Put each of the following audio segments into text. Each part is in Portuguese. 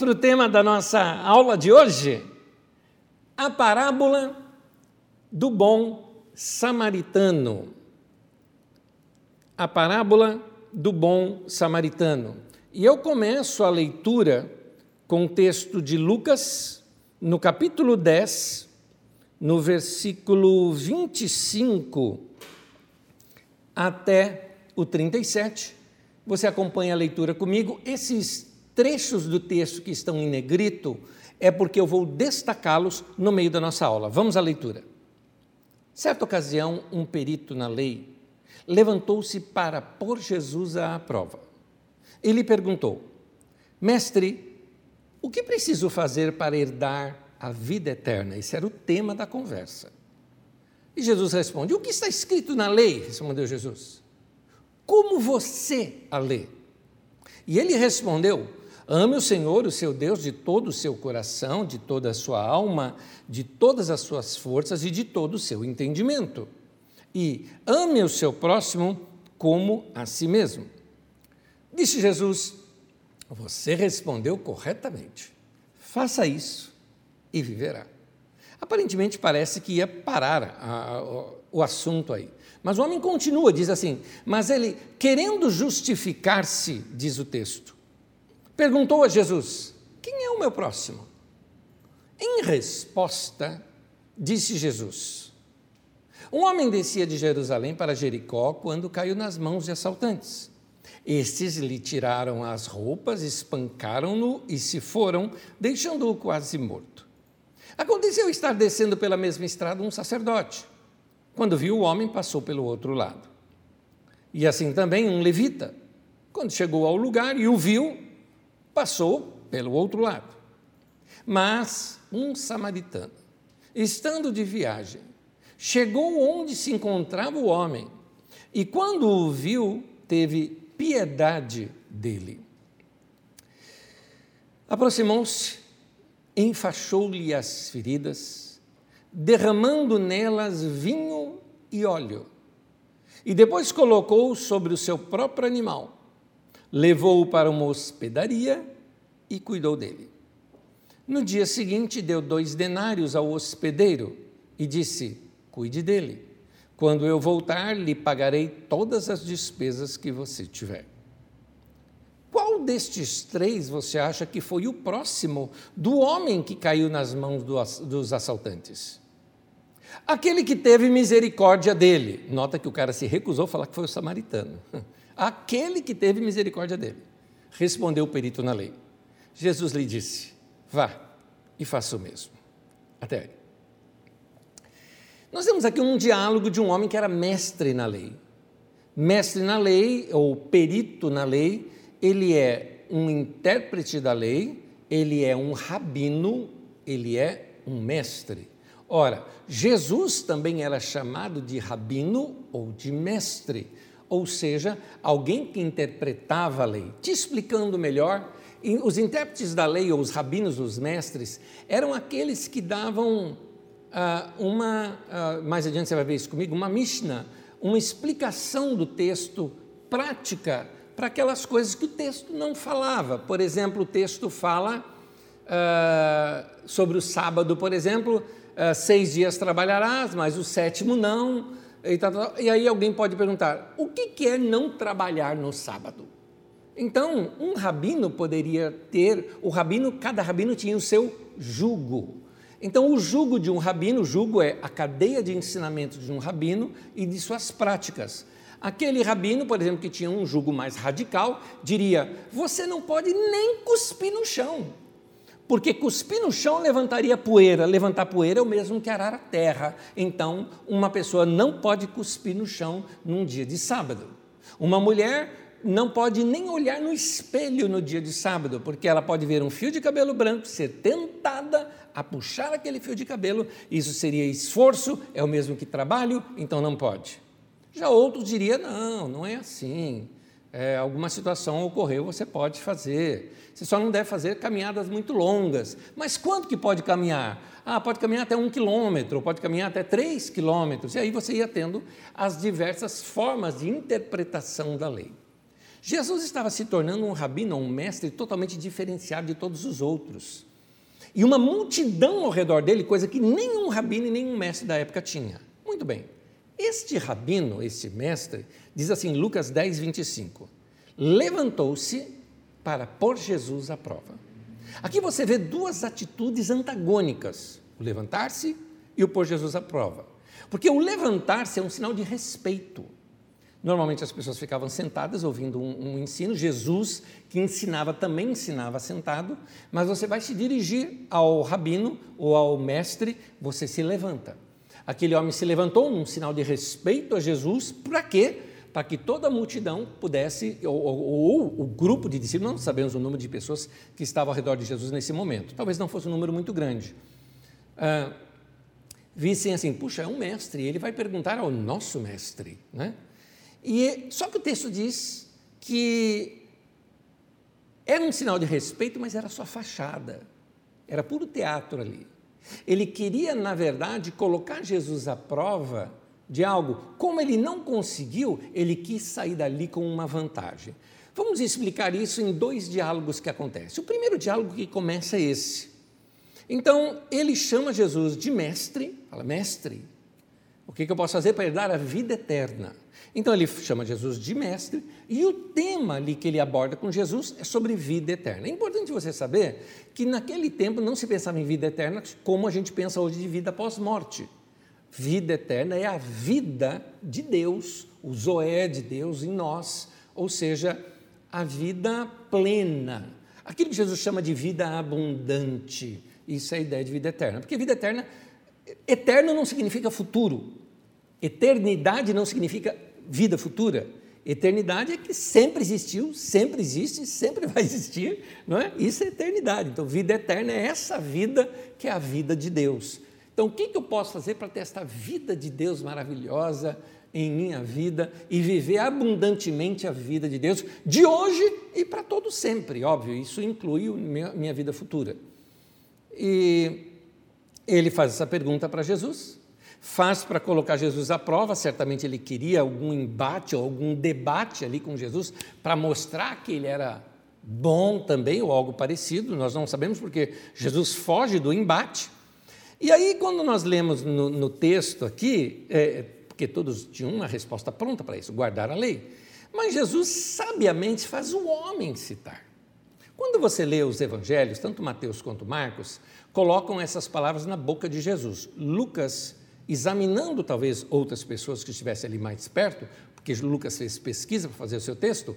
Para o tema da nossa aula de hoje? A parábola do bom samaritano. A parábola do bom samaritano. E eu começo a leitura com o texto de Lucas, no capítulo 10, no versículo 25 até o 37. Você acompanha a leitura comigo. Esses trechos do texto que estão em negrito é porque eu vou destacá-los no meio da nossa aula. Vamos à leitura. Certa ocasião, um perito na lei levantou-se para pôr Jesus à prova. Ele perguntou: Mestre, o que preciso fazer para herdar a vida eterna? Esse era o tema da conversa. E Jesus responde: O que está escrito na lei? Respondeu Jesus. Como você a lê? E ele respondeu: Ame o Senhor, o seu Deus, de todo o seu coração, de toda a sua alma, de todas as suas forças e de todo o seu entendimento. E ame o seu próximo como a si mesmo. Disse Jesus: Você respondeu corretamente. Faça isso e viverá. Aparentemente parece que ia parar a, o assunto aí. Mas o homem continua, diz assim: Mas ele, querendo justificar-se, diz o texto, perguntou a Jesus: Quem é o meu próximo? Em resposta, disse Jesus: Um homem descia de Jerusalém para Jericó quando caiu nas mãos de assaltantes. Estes lhe tiraram as roupas, espancaram-no e se foram, deixando-o quase morto. Aconteceu estar descendo pela mesma estrada um sacerdote. Quando viu o homem, passou pelo outro lado. E assim também um levita. Quando chegou ao lugar e o viu, passou pelo outro lado. Mas um samaritano, estando de viagem, chegou onde se encontrava o homem e, quando o viu, teve piedade dele. Aproximou-se, enfaixou-lhe as feridas, derramando nelas vinho e óleo, e depois colocou sobre o seu próprio animal levou-o para uma hospedaria e cuidou dele. No dia seguinte, deu dois denários ao hospedeiro e disse: Cuide dele. Quando eu voltar, lhe pagarei todas as despesas que você tiver. Qual destes três você acha que foi o próximo do homem que caiu nas mãos dos assaltantes? Aquele que teve misericórdia dele. Nota que o cara se recusou a falar que foi o samaritano. aquele que teve misericórdia dele. Respondeu o perito na lei. Jesus lhe disse: Vá e faça o mesmo. Até aí. Nós temos aqui um diálogo de um homem que era mestre na lei. Mestre na lei, ou perito na lei, ele é um intérprete da lei, ele é um rabino, ele é um mestre. Ora, Jesus também era chamado de rabino ou de mestre ou seja, alguém que interpretava a lei. Te explicando melhor, os intérpretes da lei, ou os rabinos, os mestres, eram aqueles que davam ah, uma, ah, mais adiante você vai ver isso comigo, uma Mishnah, uma explicação do texto prática para aquelas coisas que o texto não falava. Por exemplo, o texto fala ah, sobre o sábado, por exemplo, seis dias trabalharás, mas o sétimo não. E, tá, tá, e aí alguém pode perguntar: o que é não trabalhar no sábado? Então, um rabino poderia ter, o rabino, cada rabino tinha o seu jugo. Então, o jugo de um rabino, o jugo é a cadeia de ensinamento de um rabino e de suas práticas. Aquele rabino, por exemplo, que tinha um jugo mais radical, diria: você não pode nem cuspir no chão porque cuspir no chão levantaria poeira. Levantar poeira é o mesmo que arar a terra. Então, uma pessoa não pode cuspir no chão num dia de sábado. Uma mulher não pode nem olhar no espelho no dia de sábado, porque ela pode ver um fio de cabelo branco, ser tentada a puxar aquele fio de cabelo. Isso seria esforço, é o mesmo que trabalho, então não pode. Já outros diriam: não, não é assim é, alguma situação ocorreu, você pode fazer. Você só não deve fazer caminhadas muito longas. Mas quanto que pode caminhar? Ah, pode caminhar até um quilômetro, pode caminhar até três quilômetros. E aí você ia tendo as diversas formas de interpretação da lei. Jesus estava se tornando um rabino, um mestre totalmente diferenciado de todos os outros. E uma multidão ao redor dele, coisa que nenhum rabino e nenhum mestre da época tinha. Muito bem. Este rabino, este mestre, diz assim, Lucas 10, 25: levantou-se para pôr Jesus à prova. Aqui você vê duas atitudes antagônicas: o levantar-se e o pôr Jesus à prova. Porque o levantar-se é um sinal de respeito. Normalmente as pessoas ficavam sentadas ouvindo um, um, ensino. Jesus, que ensinava, também ensinava sentado, mas você vai se dirigir ao rabino ou ao mestre, você se levanta. Aquele homem se levantou num sinal de respeito a Jesus, para quê? Para que toda a multidão pudesse, ou, ou, ou, o grupo de discípulos, não sabemos o número de pessoas que estavam ao redor de Jesus nesse momento, talvez não fosse um número muito grande, ah, vissem assim: puxa, é um mestre, ele vai perguntar ao nosso mestre, né? E, só que o texto diz que era um sinal de respeito, mas era só fachada, era puro teatro ali. Ele queria, na verdade, colocar Jesus à prova de algo. Como ele não conseguiu, ele quis sair dali com uma vantagem. Vamos explicar isso em dois diálogos que acontecem. O primeiro diálogo que começa é esse. Então, ele chama Jesus de mestre, fala, mestre, o que, eu posso fazer para herdar a vida eterna? Então ele chama Jesus de mestre e o tema ali que ele aborda com Jesus é sobre vida eterna. É importante você saber que naquele tempo não se pensava em vida eterna como a gente pensa hoje de vida pós-morte. Vida eterna é a vida de Deus, o zoé de Deus em nós, ou seja, a vida plena. Aquilo que Jesus chama de vida abundante. Isso é a ideia de vida eterna. Porque vida eterna, eterno não significa futuro, Eternidade não significa vida futura. Eternidade é que sempre existiu, sempre existe, sempre vai existir, não é? Isso é eternidade. Então, vida eterna é essa vida que é a vida de Deus. Então, o que, que eu posso fazer para ter essa vida de Deus maravilhosa em minha vida e viver abundantemente a vida de Deus de hoje e para todo sempre? Óbvio, isso inclui minha, minha vida futura. E ele faz essa pergunta para Jesus faz para colocar Jesus à prova, certamente ele queria algum embate ou algum debate ali com Jesus para mostrar que ele era bom também ou algo parecido, nós não sabemos porque Jesus foge do embate. E aí, quando nós lemos no, no texto aqui, é, porque todos tinham uma resposta pronta para isso, guardar a lei, mas Jesus sabiamente faz o homem citar. Quando você lê os evangelhos, tanto Mateus quanto Marcos, colocam essas palavras na boca de Jesus. Lucas examinando talvez outras pessoas que estivessem ali mais perto, porque Lucas fez pesquisa para fazer o seu texto,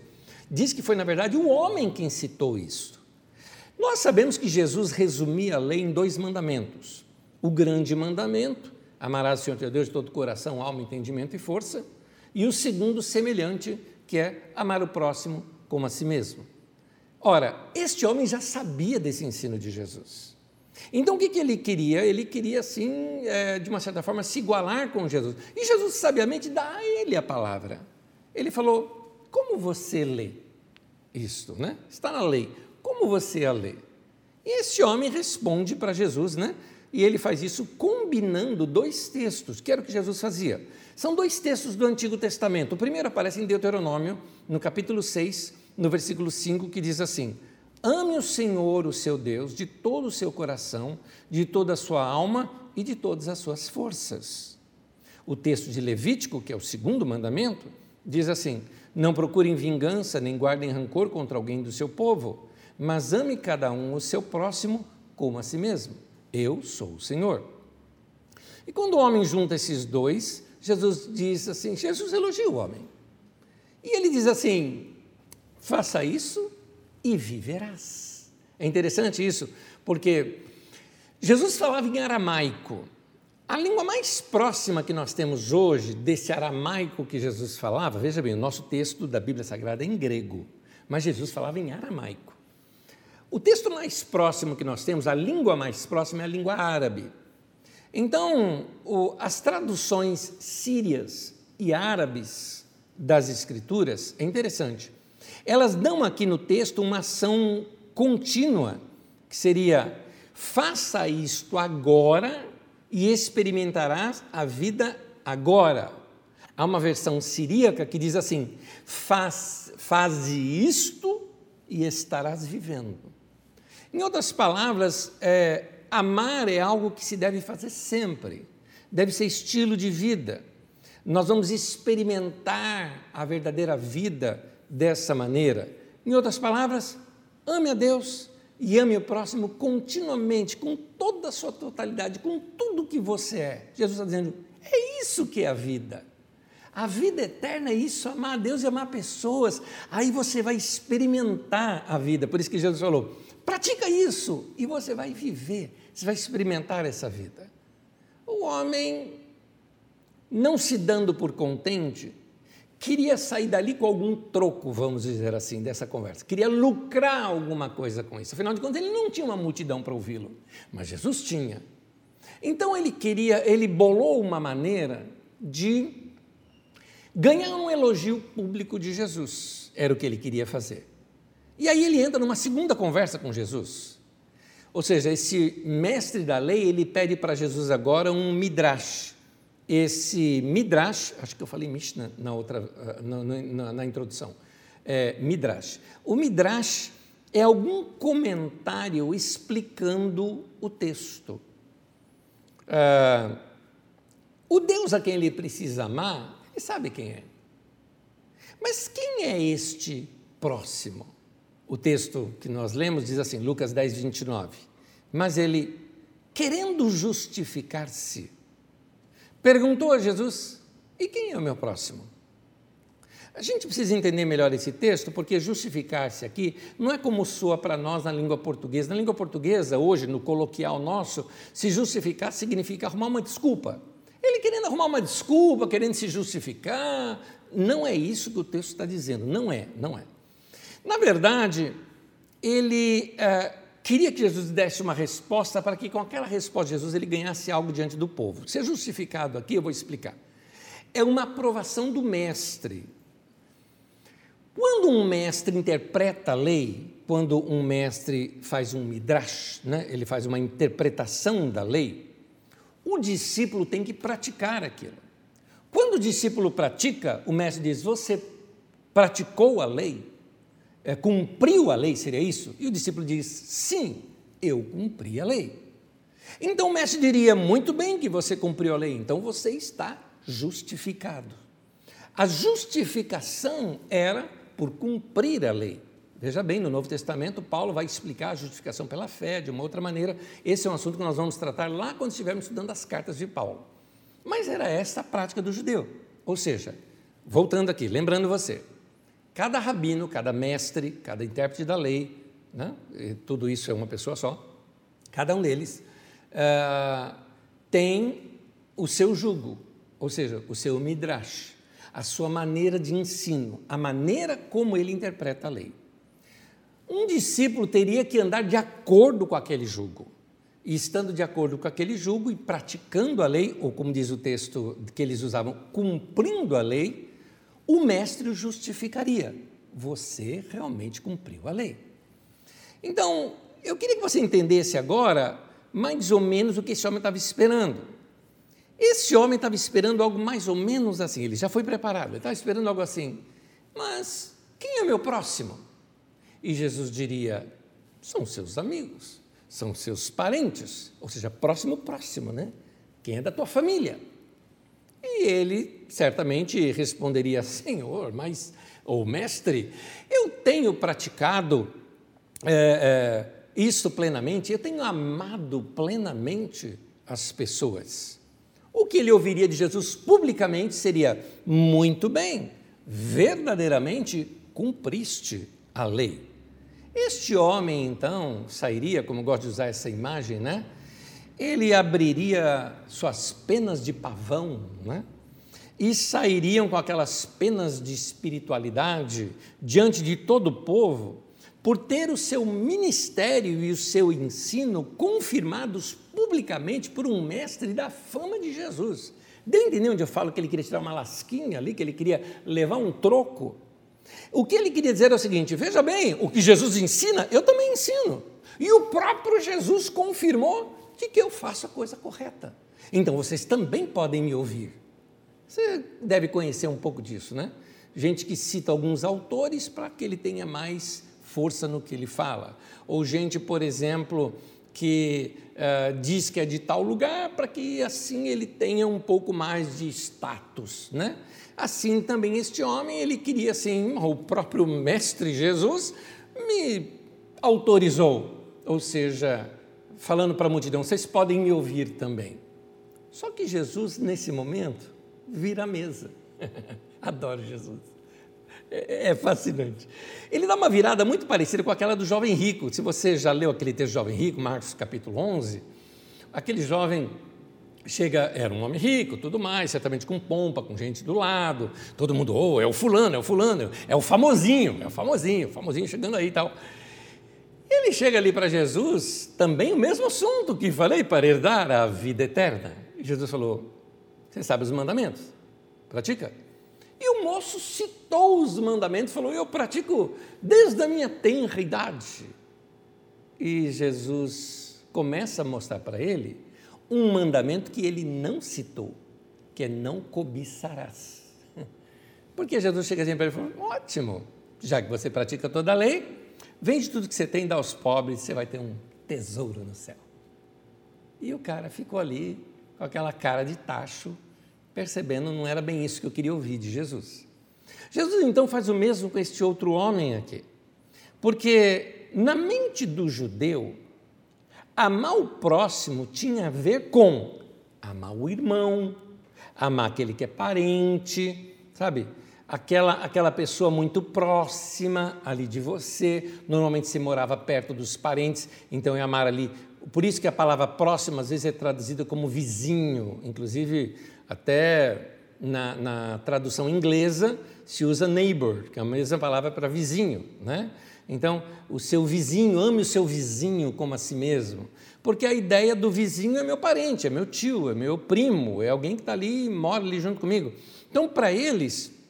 diz que foi, na verdade, o homem quem citou isso. Nós sabemos que Jesus resumia a lei em dois mandamentos. O grande mandamento, amarás o Senhor teu Deus de todo coração, alma, entendimento e força, e o segundo semelhante, que é amar o próximo como a si mesmo. Ora, este homem já sabia desse ensino de Jesus. Então o que, que ele queria? Ele queria, assim, é, de uma certa forma, se igualar com Jesus. E Jesus, sabiamente, dá a ele a palavra. Ele falou: Como você lê isto? Né? Está na lei. Como você a lê? E esse homem responde para Jesus, né? E ele faz isso combinando dois textos, que era o que Jesus fazia. São dois textos do Antigo Testamento. O primeiro aparece em Deuteronômio, no capítulo 6, no versículo 5, que diz assim: Ame o Senhor, o seu Deus, de todo o seu coração, de toda a sua alma e de todas as suas forças. O texto de Levítico, que é o segundo mandamento, diz assim: Não procurem vingança nem guardem rancor contra alguém do seu povo, mas ame cada um o seu próximo como a si mesmo. Eu sou o Senhor. E quando o homem junta esses dois, Jesus diz assim: Jesus elogia o homem. E ele diz assim: faça isso e viverás. É interessante isso, porque Jesus falava em aramaico. A língua mais próxima que nós temos hoje desse aramaico que Jesus falava, veja bem, o nosso texto da Bíblia Sagrada é em grego, mas Jesus falava em aramaico. O texto mais próximo que nós temos, a língua mais próxima é a língua árabe. Então, o, as traduções sírias e árabes das Escrituras é interessante. Elas dão aqui no texto uma ação contínua, que seria: faça isto agora e experimentarás a vida agora. Há uma versão siríaca que diz assim: Faz, faze isto e estarás vivendo. Em outras palavras, é, amar é algo que se deve fazer sempre, deve ser estilo de vida. Nós vamos experimentar a verdadeira vida dessa maneira. Em outras palavras, ame a Deus e ame o próximo continuamente, com toda a sua totalidade, com tudo que você é. Jesus está dizendo: é isso que é a vida. A vida eterna é isso, amar a Deus e amar pessoas. Aí você vai experimentar a vida. Por isso que Jesus falou: pratica isso e você vai viver, você vai experimentar essa vida. O homem, não se dando por contente, queria sair dali com algum troco, vamos dizer assim, dessa conversa. Queria lucrar alguma coisa com isso. Afinal de contas, ele não tinha uma multidão para ouvi-lo, mas Jesus tinha. Então ele queria, ele bolou uma maneira de ganhar um elogio público de Jesus. Era o que ele queria fazer. E aí ele entra numa segunda conversa com Jesus. Ou seja, esse mestre da lei, ele pede para Jesus agora um midrash. Esse midrash, acho que eu falei Mishnah na outra, ah, na, na, na introdução, é, midrash. O midrash é algum comentário explicando o texto. Ah, o Deus a quem ele precisa amar e sabe quem é. Mas quem é este próximo? O texto que nós lemos diz assim, Lucas 10, 29. Mas ele, querendo justificar-se, perguntou a Jesus: E quem é o meu próximo? A gente precisa entender melhor esse texto, porque justificar-se aqui não é como soa para nós na língua portuguesa. Na língua portuguesa, hoje, no coloquial nosso, se justificar significa arrumar uma desculpa. Ele querendo arrumar uma desculpa, querendo se justificar. Não é isso que o texto está dizendo. Não é, não é. Na verdade, ele é, queria que Jesus desse uma resposta para que, com aquela resposta Jesus, ele ganhasse algo diante do povo. Ser justificado aqui, eu vou explicar. É uma aprovação do mestre. Quando um mestre interpreta a lei, quando um mestre faz um midrash, né, ele faz uma interpretação da lei, o discípulo tem que praticar aquilo. Quando o discípulo pratica, o mestre diz: Você praticou a lei? É, cumpriu a lei, seria isso? E o discípulo diz: Sim, eu cumpri a lei. Então o mestre diria: Muito bem que você cumpriu a lei, então você está justificado. A justificação era por cumprir a lei. Veja bem, no Novo Testamento, Paulo vai explicar a justificação pela fé de uma outra maneira. Esse é um assunto que nós vamos tratar lá quando estivermos estudando as cartas de Paulo. Mas era essa a prática do judeu. Ou seja, voltando aqui, lembrando você, cada rabino, cada mestre, cada intérprete da lei, né, tudo isso é uma pessoa só, cada um deles uh, tem o seu jugo, ou seja, o seu midrash, a sua maneira de ensino, a maneira como ele interpreta a lei. Um discípulo teria que andar de acordo com aquele jugo. E estando de acordo com aquele jugo e praticando a lei, ou como diz o texto que eles usavam, cumprindo a lei, o mestre o justificaria. Você realmente cumpriu a lei. Então, eu queria que você entendesse agora mais ou menos o que esse homem estava esperando. Esse homem estava esperando algo mais ou menos assim, ele já foi preparado, ele estava esperando algo assim. Mas quem é meu próximo? E Jesus diria: são seus amigos, são seus parentes, ou seja, próximo, próximo, né? Quem é da tua família? E ele certamente responderia: Senhor, mas, ou mestre, eu tenho praticado é, é, isso plenamente, eu tenho amado plenamente as pessoas. O que ele ouviria de Jesus publicamente seria: muito bem, verdadeiramente cumpriste a lei. Este homem, então, sairia, como gosto de usar essa imagem, né? Ele abriria suas penas de pavão, né? E sairiam com aquelas penas de espiritualidade diante de todo o povo, por ter o seu ministério e o seu ensino confirmados publicamente por um mestre da fama de Jesus. Deu entender onde eu falo que ele queria tirar uma lasquinha ali, que ele queria levar um troco? O que ele queria dizer é o seguinte: veja bem, o que Jesus ensina, eu também ensino. E o próprio Jesus confirmou de que eu faço a coisa correta. Então vocês também podem me ouvir. Você deve conhecer um pouco disso, né? Gente que cita alguns autores para que ele tenha mais força no que ele fala. Ou gente, por exemplo, que uh, diz que é de tal lugar para que assim ele tenha um pouco mais de status, né? Assim também este homem, ele queria assim, o próprio mestre Jesus me autorizou, ou seja, falando para a multidão, vocês podem me ouvir também. Só que Jesus, nesse momento, vira a mesa. Adoro Jesus. É, é, fascinante. Ele dá uma virada muito parecida com aquela do jovem rico. Se você já leu aquele texto do jovem rico, Marcos capítulo 11, aquele jovem chega, era um homem rico, tudo mais, certamente com pompa, com gente do lado, todo mundo, oh, é o fulano, é o fulano, é o famosinho, é o famosinho, famosinho chegando aí e tal. Ele chega ali para Jesus, também o mesmo assunto que falei, para herdar a vida eterna. E Jesus falou, você sabe os mandamentos, pratica. E o moço citou os mandamentos, falou: Eu pratico desde a minha tenra idade. E Jesus começa a mostrar para ele um mandamento que ele não citou, que é não cobiçarás. Porque Jesus chega assim para ele e fala: Ótimo, já que você pratica toda a lei, vende tudo que você tem, dá aos pobres, você vai ter um tesouro no céu. E o cara ficou ali com aquela cara de tacho, percebendo não era bem isso que eu queria ouvir de Jesus. Jesus então faz o mesmo com este outro homem aqui, porque na mente do judeu, amar o próximo tinha a ver com amar o irmão, amar aquele que é parente, sabe? Aquela, aquela pessoa muito próxima ali de você, normalmente você morava perto dos parentes, então é amar ali. Por isso que a palavra próximo às vezes é traduzida como vizinho, inclusive até na, na, tradução inglesa se usa neighbor, que é a mesma palavra para vizinho, né? Então, o seu vizinho, ame o seu vizinho como a si mesmo, porque a ideia do vizinho é meu parente, é meu tio, é meu primo, é alguém que está ali e mora ali junto comigo. Então, para eles,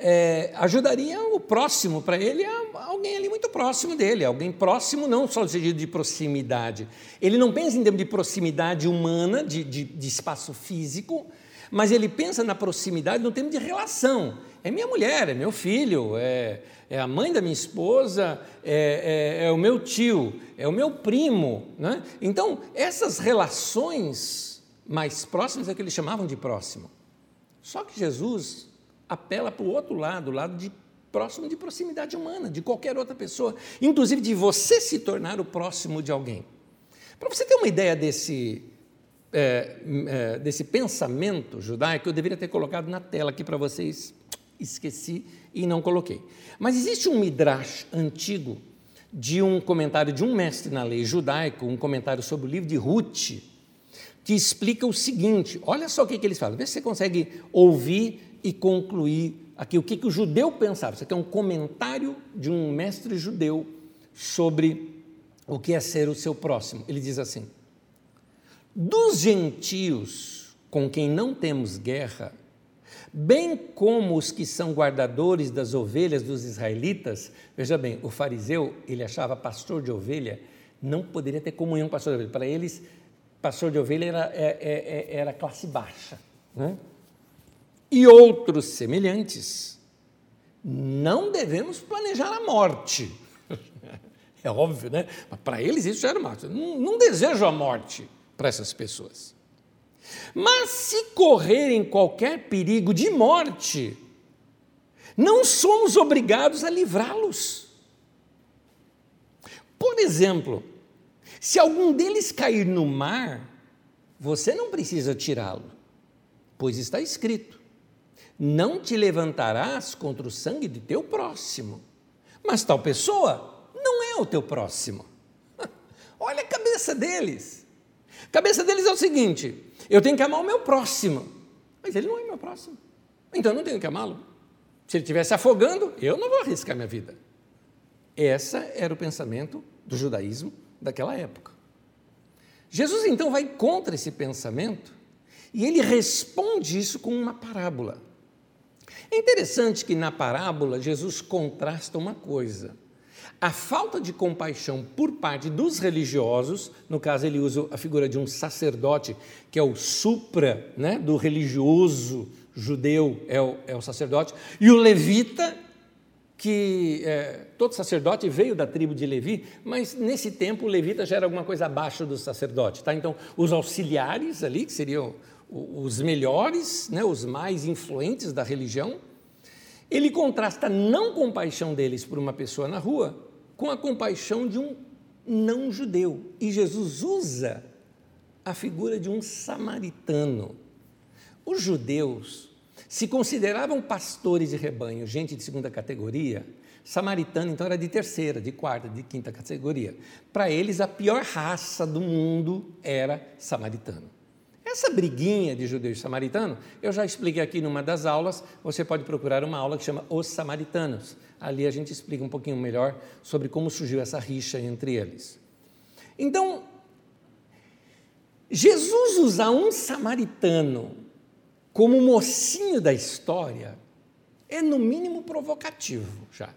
é, ajudaria o próximo, para ele, alguém ali muito próximo dele, alguém próximo não só no sentido de proximidade. Ele não pensa em termos de proximidade humana, de, de, de espaço físico, mas ele pensa na proximidade no termo de relação. É minha mulher, é meu filho, é, é a mãe da minha esposa, é, é, é, o meu tio, é o meu primo. Né? Então, essas relações mais próximas é que eles chamavam de próximo. Só que Jesus apela para o outro lado, o lado de próximo de proximidade humana, de qualquer outra pessoa, inclusive de você se tornar o próximo de alguém. Para você ter uma ideia desse, é, é, desse pensamento judaico, eu deveria ter colocado na tela aqui para vocês, esqueci e não coloquei. Mas existe um midrash antigo de um comentário de um mestre na lei judaico, um comentário sobre o livro de Ruth, que explica o seguinte: olha só o que, que eles falam, vê se você consegue ouvir e concluir aqui o que, que o judeu pensava. Isso aqui é um comentário de um mestre judeu sobre o que é ser o seu próximo. Ele diz assim: dos gentios com quem não temos guerra, bem como os que são guardadores das ovelhas dos israelitas, veja bem, o fariseu, ele achava pastor de ovelha, não poderia ter comunhão com pastor de ovelha. Para eles, pastor de ovelha era, é, é, é, era classe baixa. Né? E outros semelhantes, não devemos planejar a morte. É óbvio, né? Mas para eles isso já era morte. Não, não desejo a morte para essas pessoas. Mas se correrem qualquer perigo de morte, não somos obrigados a livrá-los. Por exemplo, se algum deles cair no mar, você não precisa tirá-lo, pois está escrito: não te levantarás contra o sangue de teu próximo. Mas tal pessoa não é o teu próximo. Olha a cabeça deles. A cabeça deles é o seguinte: eu tenho que amar o meu próximo, mas ele não é meu próximo. Então eu não tenho que amá-lo. Se ele estivesse afogando, eu não vou arriscar minha vida. Esse era o pensamento do judaísmo daquela época. Jesus então vai contra esse pensamento e ele responde isso com uma parábola. É interessante que na parábola Jesus contrasta uma coisa. A falta de compaixão por parte dos religiosos, no caso ele usa a figura de um sacerdote, que é o supra né, do religioso judeu é o, é o sacerdote, e o levita, que é, todo sacerdote veio da tribo de Levi, mas nesse tempo o levita já era alguma coisa abaixo do sacerdote. Tá? Então, os auxiliares ali, que seriam os melhores, né, os mais influentes da religião, ele contrasta não compaixão deles por uma pessoa na rua com a compaixão de um não judeu. E Jesus usa a figura de um samaritano. Os judeus se consideravam pastores de rebanho, gente de segunda categoria. Samaritano, então, era de terceira, de quarta, de quinta categoria. Para eles, a pior raça do mundo era samaritano. Essa briguinha de judeu e samaritano, eu já expliquei aqui numa das aulas, você pode procurar uma aula que chama Os Samaritanos. Ali a gente explica um pouquinho melhor sobre como surgiu essa rixa entre eles. Então, Jesus usar um samaritano como mocinho da história é, no mínimo, provocativo já.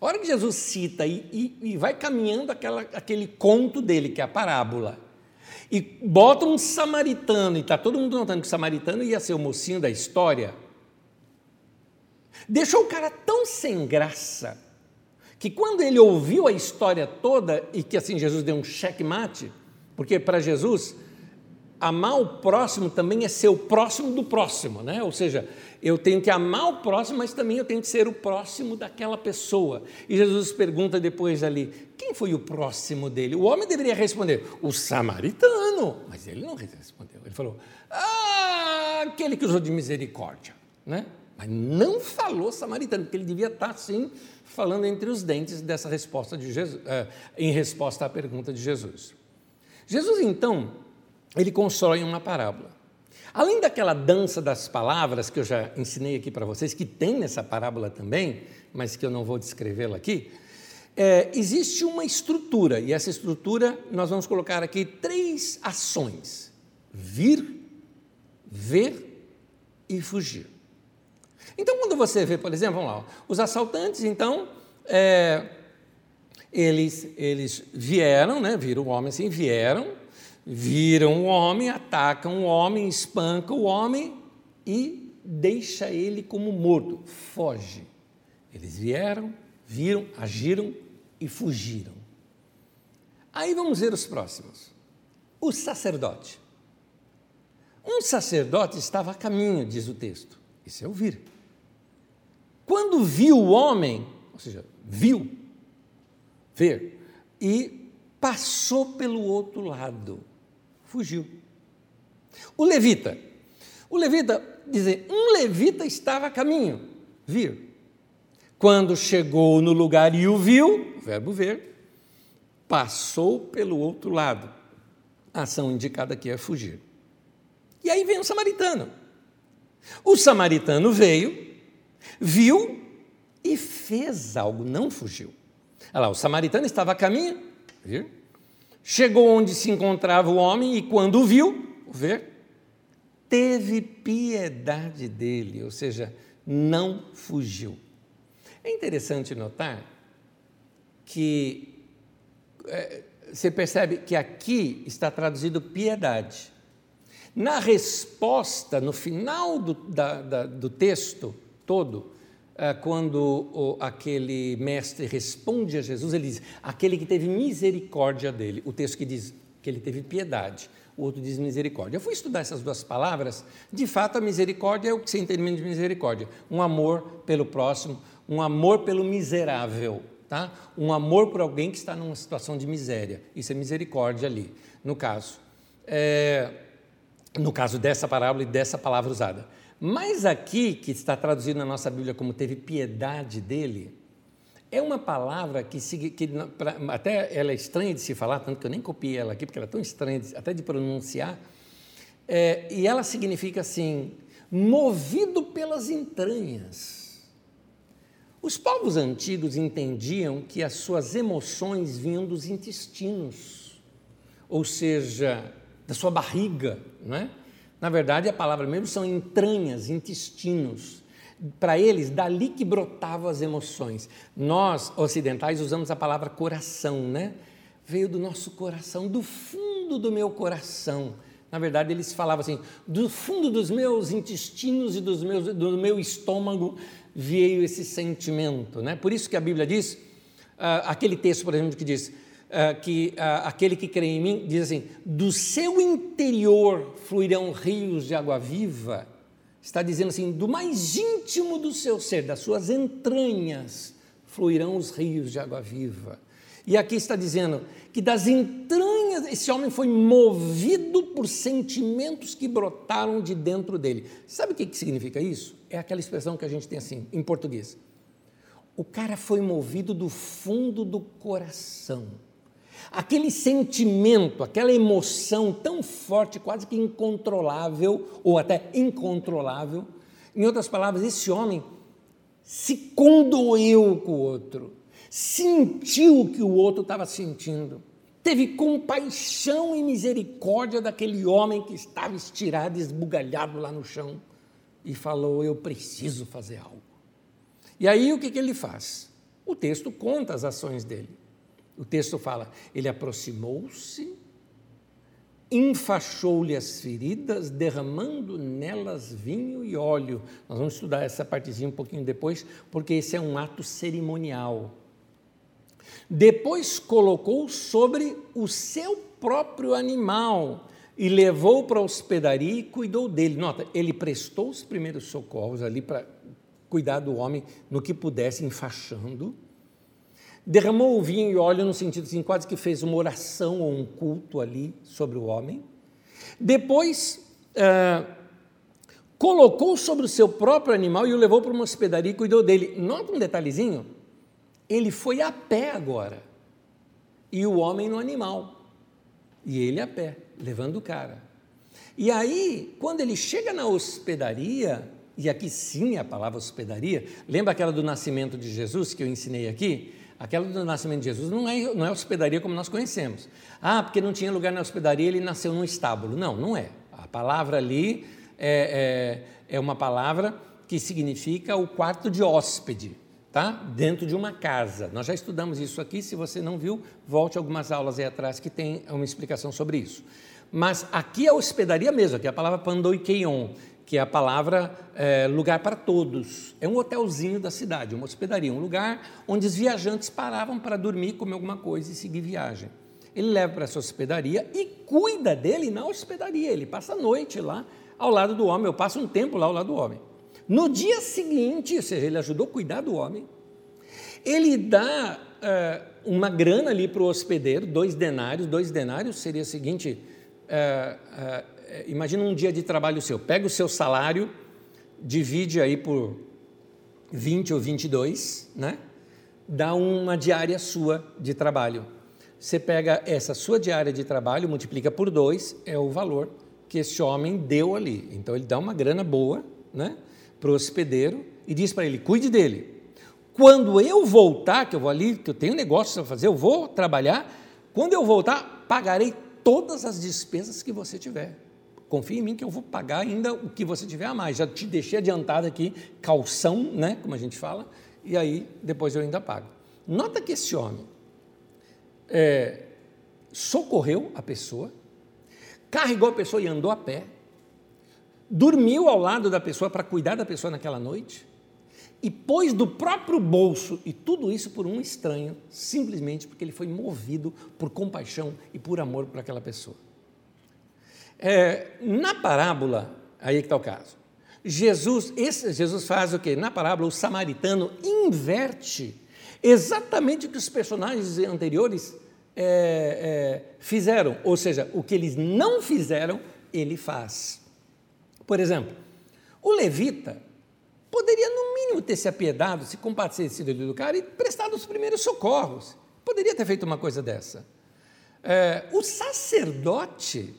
A hora que Jesus cita e, e, e vai caminhando aquela, aquele conto dele, que é a parábola, e bota um samaritano, e está todo mundo notando que o samaritano ia ser o mocinho da história, deixou o cara tão sem graça que quando ele ouviu a história toda e que assim Jesus deu um checkmate, porque para Jesus amar o próximo também é ser o próximo do próximo, né? Ou seja, eu tenho que amar o próximo, mas também eu tenho que ser o próximo daquela pessoa. E Jesus pergunta depois ali: quem foi o próximo dele? O homem deveria responder: o samaritano. Mas ele não respondeu. Ele falou: ah, aquele que usou de misericórdia, né? Mas não falou samaritano, porque ele devia estar assim falando entre os dentes dessa resposta de Jesus, eh, em resposta à pergunta de Jesus. Jesus então ele constrói uma parábola. Além daquela dança das palavras que eu já ensinei aqui para vocês, que tem nessa parábola também, mas que eu não vou descrevê-la aqui, é, existe uma estrutura, e essa estrutura nós vamos colocar aqui três ações: vir, ver e fugir. Então, quando você vê, por exemplo, vamos lá, os assaltantes, então, é, eles, eles vieram, né, viram o homem assim, vieram, viram o homem, atacam o homem, espancam o homem e deixa ele como morto, foge. Eles vieram, viram, agiram e fugiram. Aí vamos ver os próximos. O sacerdote. Um sacerdote estava a caminho, diz o texto. Isso é ouvir. Quando viu o homem, ou seja, viu, ver, e passou pelo outro lado fugiu. O levita. O levita, dizer, um levita estava a caminho, vir. Quando chegou no lugar e o viu, verbo ver, passou pelo outro lado. A ação indicada aqui é fugir. E aí vem o samaritano. O samaritano veio, viu e fez algo, não fugiu. Olha lá, o samaritano estava a caminho, vir, Chegou onde se encontrava o homem e, quando o viu, ver, teve piedade dele, ou seja, não fugiu. É interessante notar que é, você percebe que aqui está traduzido piedade. Na resposta, no final do, da, da, do texto todo, quando o, aquele mestre responde a Jesus, ele diz: aquele que teve misericórdia dele. O texto que diz que ele teve piedade, o outro diz misericórdia. Eu fui estudar essas duas palavras. De fato, a misericórdia é o que você entende de misericórdia: um amor pelo próximo, um amor pelo miserável. Tá? Um amor por alguém que está numa situação de miséria. Isso é misericórdia ali, no caso. É, no caso dessa parábola e dessa palavra usada. Mas aqui, que está traduzido na nossa Bíblia como teve piedade dele, é uma palavra que, que até ela é estranha de se falar, tanto que eu nem copiei ela aqui, porque ela é tão estranha de, até de pronunciar, é, e ela significa assim, movido pelas entranhas. Os povos antigos entendiam que as suas emoções vinham dos intestinos, ou seja, da sua barriga, não é? Na verdade, a palavra mesmo são entranhas, intestinos. Para eles, dali que brotavam as emoções. Nós, ocidentais, usamos a palavra coração, né? Veio do nosso coração, do fundo do meu coração. Na verdade, eles falavam assim: do fundo dos meus intestinos e dos meus, do meu estômago veio esse sentimento. Né? Por isso que a Bíblia diz, uh, aquele texto, por exemplo, que diz uh, que uh, aquele que crê em mim, diz assim: do seu interior fluirão rios de água viva. Está dizendo assim: do mais íntimo do seu ser, das suas entranhas, fluirão os rios de água viva. E aqui está dizendo que das entranhas, esse homem foi movido por sentimentos que brotaram de dentro dele. Sabe o que, que significa isso? É aquela expressão que a gente tem assim, em português. O cara foi movido do fundo do coração. Aquele sentimento, aquela emoção tão forte, quase que incontrolável, ou até incontrolável. Em outras palavras, esse homem se condoeu com o outro sentiu o que o outro estava sentindo, teve compaixão e misericórdia daquele homem que estava estirado, esbugalhado lá no chão, e falou: Eu preciso fazer algo. E aí o que, que ele faz? O texto conta as ações dele. O texto fala: ele aproximou-se, enfaixou-lhe as feridas, derramando nelas vinho e óleo. Nós vamos estudar essa partezinha um pouquinho depois, porque esse é um ato cerimonial. Depois colocou sobre o seu próprio animal e levou para a hospedaria e cuidou dele. Nota, ele prestou os primeiros socorros ali para cuidar do homem no que pudesse, enfaixando. Derramou o vinho e óleo no sentido assim, quase que fez uma oração ou um culto ali sobre o homem. Depois, ah, colocou sobre o seu próprio animal e o levou para uma hospedaria e cuidou dele. Nota um detalhezinho, ele foi a pé agora. E o homem no animal. E ele a pé, levando o cara. E aí, quando ele chega na hospedaria, e aqui sim é a palavra hospedaria, lembra aquela do nascimento de Jesus que eu ensinei aqui? Aquela do nascimento de Jesus não é, não é hospedaria como nós conhecemos. Ah, porque não tinha lugar na hospedaria, ele nasceu num estábulo. Não, não é. A palavra ali é, é, é uma palavra que significa o quarto de hóspede tá? dentro de uma casa. Nós já estudamos isso aqui, se você não viu, volte algumas aulas aí atrás que tem uma explicação sobre isso. Mas aqui é hospedaria mesmo, aqui é a palavra pandoikeion, que é a palavra é, lugar para todos. É um hotelzinho da cidade, uma hospedaria, um lugar onde os viajantes paravam para dormir, comer alguma coisa e seguir viagem. Ele leva para essa hospedaria e cuida dele na hospedaria. Ele passa a noite lá ao lado do homem, eu passo um tempo lá ao lado do homem. No dia seguinte, ou seja, ele ajudou a cuidar do homem, ele dá uh, uma grana ali para o hospedeiro, dois denários. Dois denários seria o seguinte: uh, uh, imagina um dia de trabalho seu, pega o seu salário, divide aí por 20 ou 22, né? dá uma diária sua de trabalho. Você pega essa sua diária de trabalho, multiplica por dois, é o valor que esse homem deu ali. Então ele dá uma grana boa, né? para o hospedeiro e diz para ele: cuide dele. Quando eu voltar, que eu vou ali, que eu tenho negócio para fazer, eu vou trabalhar. Quando eu voltar, pagarei todas as despesas que você tiver. Confie em mim que eu vou pagar ainda o que você tiver a mais. Já te deixei adiantado aqui, calção, né, como a gente fala, e aí depois eu ainda pago. Nota que esse homem é, socorreu a pessoa, carregou a pessoa e andou a pé, dormiu ao lado da pessoa para cuidar da pessoa naquela noite e pôs do próprio bolso, e tudo isso por um estranho, simplesmente porque ele foi movido por compaixão e por amor por aquela pessoa. É, na parábola, aí é que está o caso, Jesus, esse, Jesus faz o quê? Na parábola, o samaritano inverte exatamente o que os personagens anteriores é, é, fizeram, ou seja, o que eles não fizeram, ele faz. Por exemplo, o levita poderia, no mínimo, ter se apiedado, se compadecido do cara e prestado os primeiros socorros. Poderia ter feito uma coisa dessa. É, o sacerdote,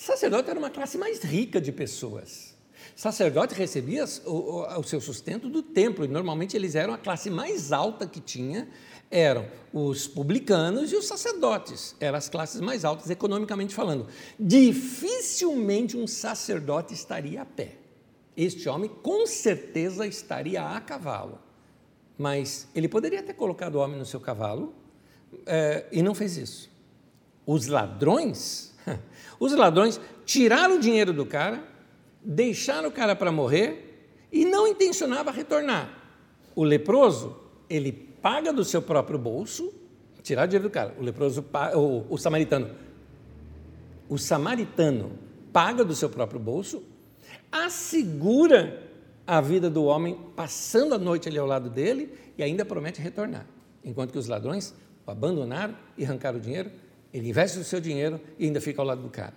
sacerdote era uma classe mais rica de pessoas. Sacerdote recebia o, o, o seu sustento do templo, e normalmente eles eram a classe mais alta que tinha, eram os publicanos e os sacerdotes, eram as classes mais altas economicamente falando. Dificilmente um sacerdote estaria a pé. Este homem com certeza estaria a cavalo, mas ele poderia ter colocado o homem no seu cavalo é, e não fez isso. Os ladrões Os ladrões tiraram o dinheiro do cara, deixaram o cara para morrer e não intencionava retornar. O leproso, ele paga do seu próprio bolso, tirar o dinheiro do cara. O leproso, o, o samaritano, o samaritano paga do seu próprio bolso, assegura a vida do homem passando a noite ali ao lado dele e ainda promete retornar. Enquanto que os ladrões o abandonaram e arrancaram o dinheiro, ele investe o seu dinheiro e ainda fica ao lado do cara.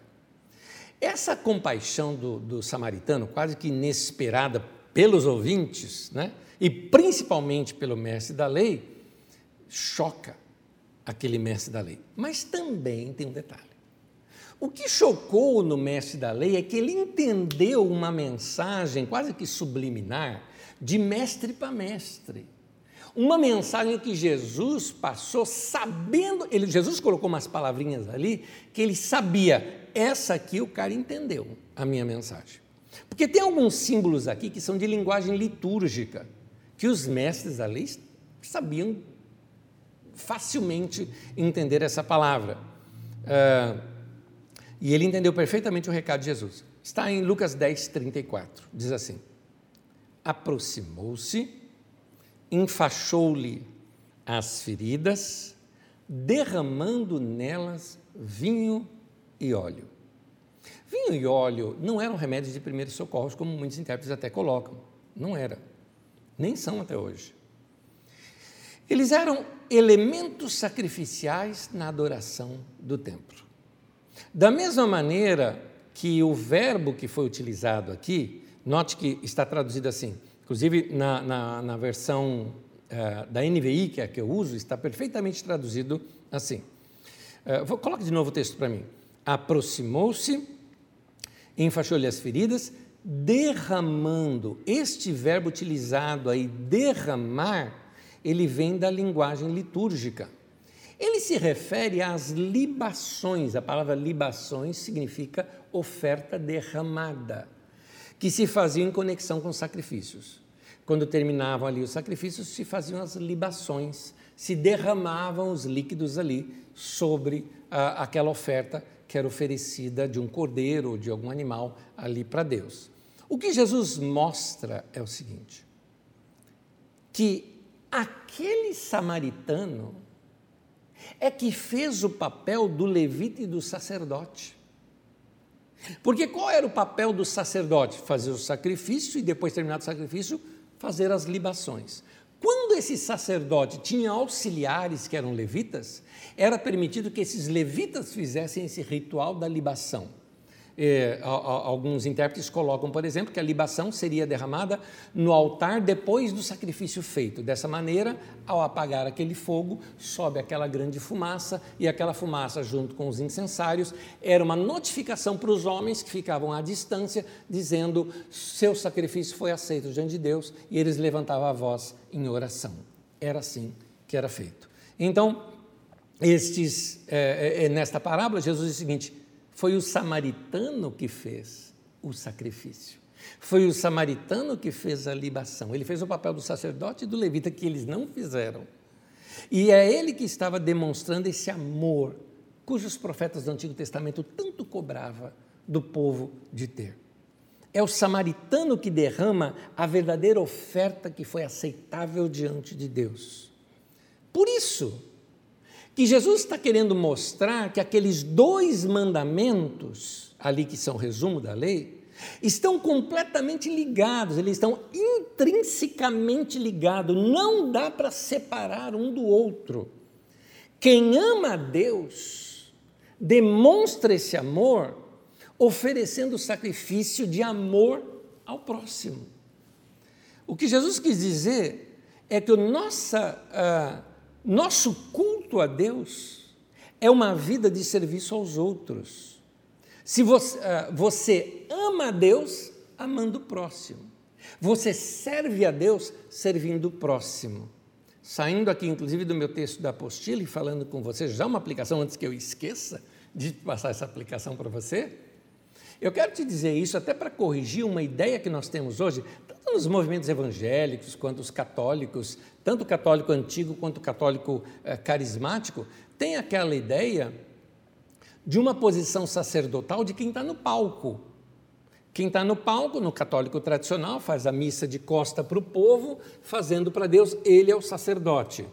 Essa compaixão do, do samaritano, quase que inesperada pelos ouvintes, né? e principalmente pelo mestre da lei, choca aquele mestre da lei. Mas também tem um detalhe. O que chocou no mestre da lei é que ele entendeu uma mensagem quase que subliminar de mestre para mestre. Uma mensagem que Jesus passou sabendo, ele, Jesus colocou umas palavrinhas ali que ele sabia, essa aqui o cara entendeu a minha mensagem. Porque tem alguns símbolos aqui que são de linguagem litúrgica, que os mestres da lei sabiam facilmente entender essa palavra. Uh, e ele entendeu perfeitamente o recado de Jesus. Está em Lucas 10, 34. Diz assim: Aproximou-se, enfaixou-lhe as feridas, derramando nelas vinho e óleo. Vinho e óleo não eram remédios de primeiros socorros, como muitos intérpretes até colocam. Não era. Nem são até hoje. Eles eram elementos sacrificiais na adoração do templo. Da mesma maneira que o verbo que foi utilizado aqui, note que está traduzido assim, inclusive na, na, na versão uh, da NVI, que é a que eu uso, está perfeitamente traduzido assim. Uh, vou, coloque de novo o texto para mim. Aproximou-se, enfaixou-lhe as feridas, derramando. Este verbo utilizado aí, derramar, ele vem da linguagem litúrgica. Ele se refere às libações, a palavra libações significa oferta derramada, que se faziam em conexão com sacrifícios. Quando terminavam ali os sacrifícios, se faziam as libações, se derramavam os líquidos ali sobre ah, aquela oferta que era oferecida de um cordeiro ou de algum animal ali para Deus. O que Jesus mostra é o seguinte: que aquele samaritano é que fez o papel do levita e do sacerdote. Porque qual era o papel do sacerdote? Fazer o sacrifício e depois terminado o sacrifício, fazer as libações. Quando esse sacerdote tinha auxiliares que eram levitas, era permitido que esses levitas fizessem esse ritual da libação. É, alguns intérpretes colocam, por exemplo, que a libação seria derramada no altar depois do sacrifício feito. Dessa maneira, ao apagar aquele fogo, sobe aquela grande fumaça, e aquela fumaça, junto com os incensários, era uma notificação para os homens que ficavam à distância, dizendo: seu sacrifício foi aceito diante de Deus, e eles levantavam a voz em oração. Era assim que era feito. Então, estes, é, é, nesta parábola, Jesus diz o seguinte foi o samaritano que fez o sacrifício. Foi o samaritano que fez a libação. Ele fez o papel do sacerdote e do levita que eles não fizeram. E é ele que estava demonstrando esse amor cujos profetas do Antigo Testamento tanto cobrava do povo de ter. É o samaritano que derrama a verdadeira oferta que foi aceitável diante de Deus. Por isso, que Jesus está querendo mostrar que aqueles dois mandamentos, ali que são resumo da lei, estão completamente ligados, eles estão intrinsecamente ligados, não dá para separar um do outro. Quem ama a Deus demonstra esse amor oferecendo o sacrifício de amor ao próximo. O que Jesus quis dizer é que o nossa, uh, nosso culto a Deus é uma vida de serviço aos outros. Se você, uh, você ama a Deus, amando o próximo. Você serve a Deus servindo o próximo. Saindo aqui, inclusive, do meu texto da apostila e falando com você, já uma aplicação antes que eu esqueça de passar essa aplicação para você. Eu quero te dizer isso até para corrigir uma ideia que nós temos hoje, tanto nos movimentos evangélicos quanto os católicos, tanto o católico antigo quanto o católico eh, carismático, tem aquela ideia de uma posição sacerdotal de quem está no palco. Quem está no palco, no católico tradicional, faz a missa de costa para o povo, fazendo para Deus, ele é o sacerdote.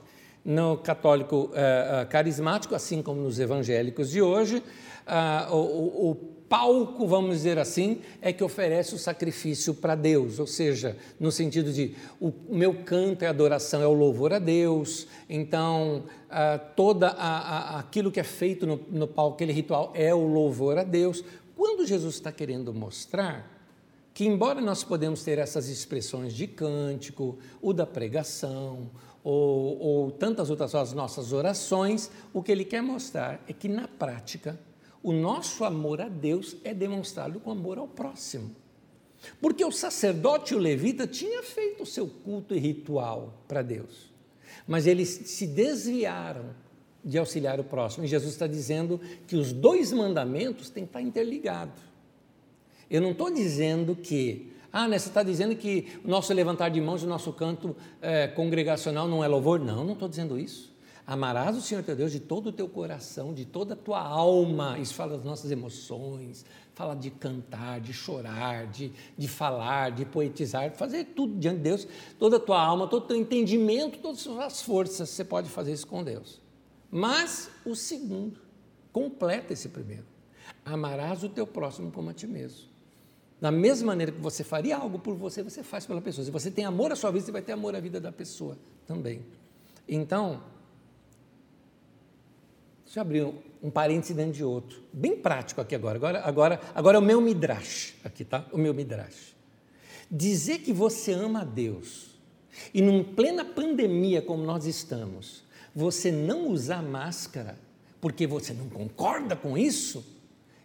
No católico eh, carismático, assim como nos evangélicos de hoje, ah, o, o palco, vamos dizer assim, é que oferece o sacrifício para Deus, ou seja, no sentido de o meu canto é adoração, é o louvor a Deus, então ah, toda aquilo que é feito no, no palco, aquele ritual, é o louvor a Deus. Quando Jesus está querendo mostrar que, embora nós podemos ter essas expressões de cântico, o da pregação, ou, ou tantas outras as nossas orações, o que ele quer mostrar é que, na prática, o nosso amor a Deus é demonstrado com amor ao próximo. Porque o sacerdote e o levita tinha feito o seu culto e ritual para Deus, mas eles se desviaram de auxiliar o próximo. E Jesus está dizendo que os dois mandamentos têm que estar interligados. Eu não estou dizendo que, ah, né, você está dizendo que o nosso levantar de mãos, o nosso canto é, congregacional não é louvor. Não, não estou dizendo isso. Amarás o Senhor teu Deus de todo o teu coração, de toda a tua alma. Isso fala das nossas emoções, fala de cantar, de chorar, de, de falar, de poetizar, de fazer tudo diante de Deus, toda a tua alma, todo o teu entendimento, todas as forças. Você pode fazer isso com Deus. Mas o segundo completa esse primeiro. Amarás o teu próximo como a ti mesmo. Da mesma maneira que você faria algo por você, você faz pela pessoa. Se você tem amor à sua vida, você vai ter amor à vida da pessoa também. Então, Deixa eu abrir um, um parêntese dentro de outro. Bem prático aqui agora. Agora, agora, agora é o meu midrash aqui, tá? O meu midrash. Dizer que você ama a Deus e num plena pandemia como nós estamos, você não usar máscara porque você não concorda com isso,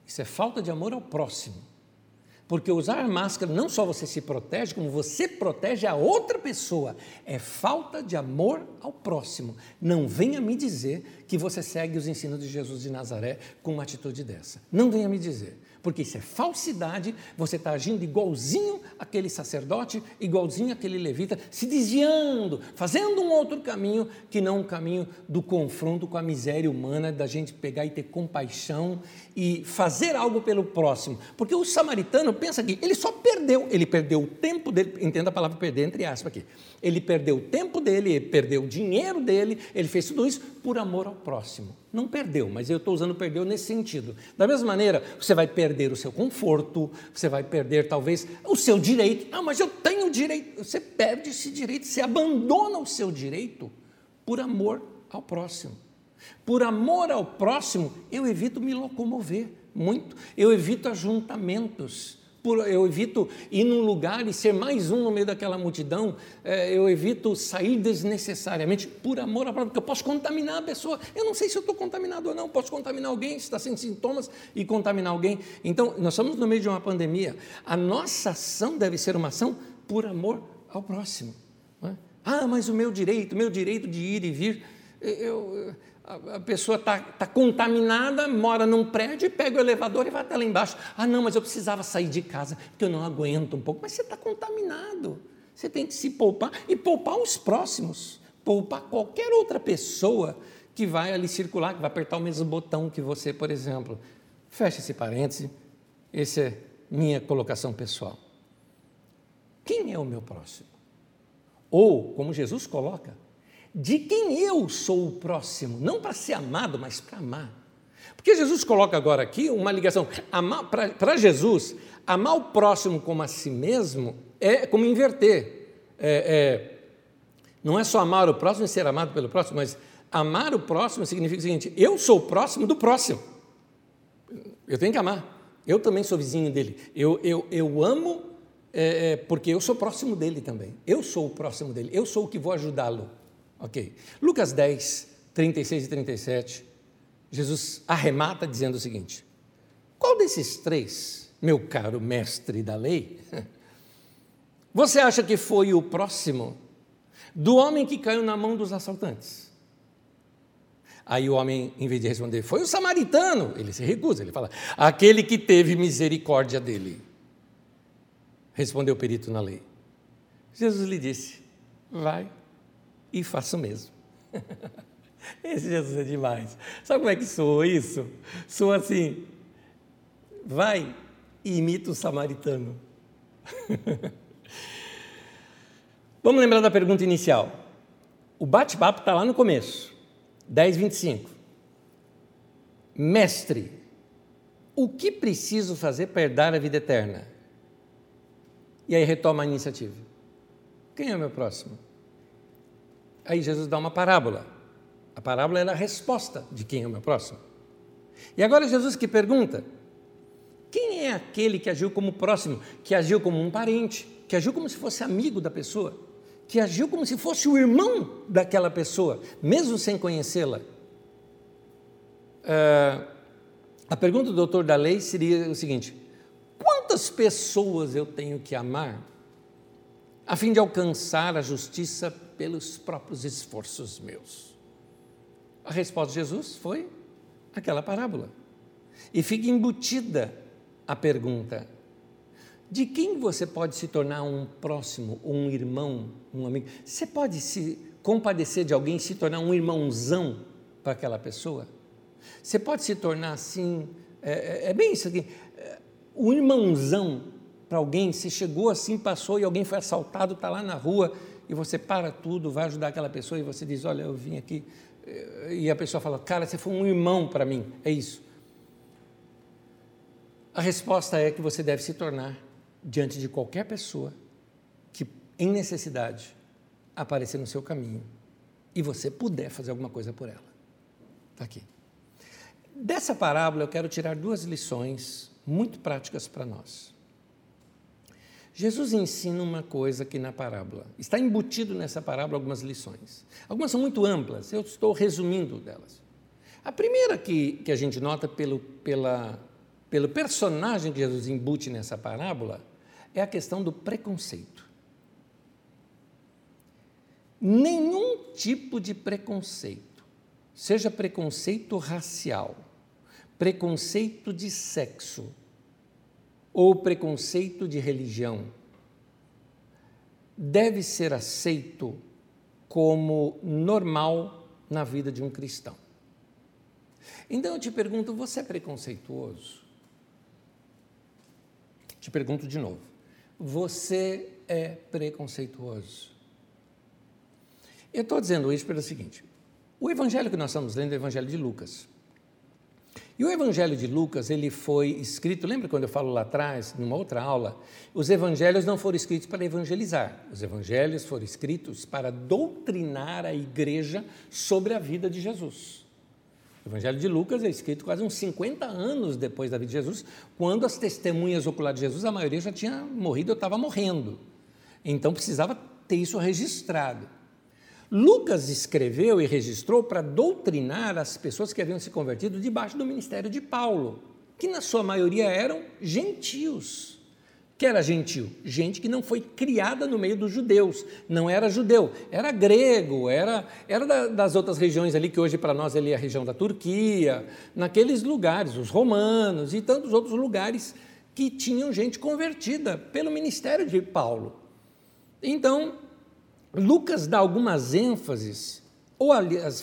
isso é falta de amor ao próximo. Porque usar máscara não só você se protege, como você protege a outra pessoa. É falta de amor ao próximo. Não venha me dizer que você segue os ensinos de Jesus de Nazaré com uma atitude dessa. Não venha me dizer porque isso é falsidade, você está agindo igualzinho aquele sacerdote, igualzinho aquele levita, se desviando, fazendo um outro caminho que não o um caminho do confronto com a miséria humana, da gente pegar e ter compaixão e fazer algo pelo próximo. Porque o samaritano pensa que ele só perdeu, ele perdeu o tempo dele, entenda a palavra perder entre aspas aqui. Ele perdeu o tempo dele, ele perdeu o dinheiro dele, ele fez tudo isso por amor ao próximo. Não perdeu, mas eu estou usando perdeu nesse sentido. Da mesma maneira, você vai perder o seu conforto, você vai perder talvez o seu direito. Ah, mas eu tenho direito. Você perde esse direito, você abandona o seu direito por amor ao próximo. Por amor ao próximo, eu evito me locomover muito, eu evito ajuntamentos eu evito ir num lugar e ser mais um no meio daquela multidão, é, eu evito sair desnecessariamente por amor à própria, porque eu posso contaminar a pessoa. Eu não sei se eu estou contaminado ou não, posso contaminar alguém, se está sem sintomas e contaminar alguém. Então, nós estamos no meio de uma pandemia. A nossa ação deve ser uma ação por amor ao próximo. É? Ah, mas o meu direito, o meu direito de ir e vir. Eu, a pessoa está tá contaminada, mora num prédio pega o elevador e vai até lá embaixo. Ah, não, mas eu precisava sair de casa porque eu não aguento um pouco. Mas você está contaminado. Você tem que se poupar e poupar os próximos, poupar qualquer outra pessoa que vai ali circular, que vai apertar o mesmo botão que você, por exemplo. Fecha esse parêntese, essa é minha colocação pessoal. Quem é o meu próximo? Ou, como Jesus coloca, de quem eu sou o próximo, não para ser amado, mas para amar. Porque Jesus coloca agora aqui uma ligação. Para Jesus, amar o próximo como a si mesmo é como inverter. É, é, não é só amar o próximo e ser amado pelo próximo, mas amar o próximo significa o seguinte: eu sou o próximo do próximo. Eu tenho que amar. Eu também sou vizinho dele. Eu, eu, eu amo é, é porque eu sou próximo dele também. Eu sou o próximo dele. Eu sou o que vou ajudá-lo. Ok. Lucas 10, 36 e 37, Jesus arremata dizendo o seguinte: Qual desses três, meu caro mestre da lei, você acha que foi o próximo do homem que caiu na mão dos assaltantes? Aí o homem, em vez de responder, foi o samaritano, ele se recusa, ele fala, aquele que teve misericórdia dele. Respondeu o perito na lei. Jesus lhe disse: Vai e faça o mesmo. Esse Jesus é demais. Sabe como é que soa isso? Soa assim: vai e imita o samaritano. Vamos lembrar da pergunta inicial. O bate-papo está lá no começo, 10, 25. Mestre, o que preciso fazer para herdar a vida eterna? E aí retoma a iniciativa. Quem é o meu próximo? Aí Jesus dá uma parábola. A parábola era a resposta de quem é o meu próximo. E agora Jesus que pergunta: quem é aquele que agiu como próximo, que agiu como um parente, que agiu como se fosse amigo da pessoa? que agiu como se fosse o irmão daquela pessoa, mesmo sem conhecê-la. Uh, a pergunta do doutor da lei seria o seguinte: quantas pessoas eu tenho que amar a fim de alcançar a justiça pelos próprios esforços meus? A resposta de Jesus foi aquela parábola. E fica embutida a pergunta: de quem você pode se tornar um próximo, um irmão, um amigo? Você pode se compadecer de alguém, se tornar um irmãozão para aquela pessoa? Você pode se tornar assim, é, é, é bem isso aqui, é, um irmãozão para alguém, se chegou assim, passou e alguém foi assaltado, está lá na rua e você para tudo, vai ajudar aquela pessoa e você diz: Olha, eu vim aqui. E a pessoa fala: Cara, você foi um irmão para mim. É isso. A resposta é que você deve se tornar diante de qualquer pessoa que, em necessidade, aparecer no seu caminho e você puder fazer alguma coisa por ela. Está aqui. Dessa parábola eu quero tirar duas lições muito práticas para nós. Jesus ensina uma coisa aqui na parábola. Está embutido nessa parábola algumas lições. Algumas são muito amplas, eu estou resumindo delas. A primeira que, que a gente nota pelo, pela, pelo personagem que Jesus embute nessa parábola é a questão do preconceito. Nenhum tipo de preconceito, seja preconceito racial, preconceito de sexo ou preconceito de religião, deve ser aceito como normal na vida de um cristão. Então eu te pergunto: você é preconceituoso? Te pergunto de novo você é preconceituoso. Eu estou dizendo isso pelo seguinte: o evangelho que nós estamos lendo é o evangelho de Lucas. E o evangelho de Lucas, ele foi escrito, lembra quando eu falo lá atrás, numa outra aula, os evangelhos não foram escritos para evangelizar, os evangelhos foram escritos para doutrinar a igreja sobre a vida de Jesus. O Evangelho de Lucas é escrito quase uns 50 anos depois da vida de Jesus, quando as testemunhas oculares de Jesus, a maioria já tinha morrido ou estava morrendo. Então precisava ter isso registrado. Lucas escreveu e registrou para doutrinar as pessoas que haviam se convertido debaixo do ministério de Paulo, que na sua maioria eram gentios que era gentil? Gente que não foi criada no meio dos judeus, não era judeu, era grego, era, era da, das outras regiões ali, que hoje para nós ali é a região da Turquia, naqueles lugares, os romanos e tantos outros lugares que tinham gente convertida pelo ministério de Paulo. Então, Lucas dá algumas ênfases, ou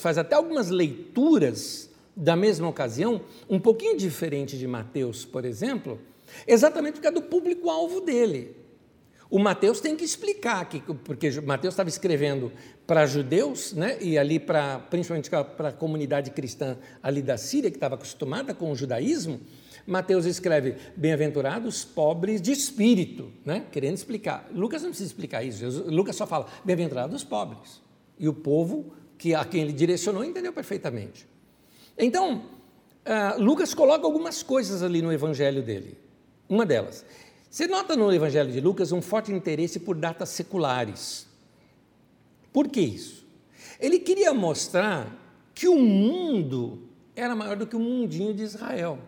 faz até algumas leituras da mesma ocasião, um pouquinho diferente de Mateus, por exemplo, Exatamente porque é do público-alvo dele. O Mateus tem que explicar, que, porque Mateus estava escrevendo para judeus, né, e ali para, principalmente para a comunidade cristã ali da Síria, que estava acostumada com o judaísmo, Mateus escreve, bem-aventurados pobres de espírito, né, querendo explicar. Lucas não precisa explicar isso, Lucas só fala, bem-aventurados pobres. E o povo que, a quem ele direcionou entendeu perfeitamente. Então, uh, Lucas coloca algumas coisas ali no evangelho dele. Uma delas. Você nota no Evangelho de Lucas um forte interesse por datas seculares. Por que isso? Ele queria mostrar que o mundo era maior do que o mundinho de Israel.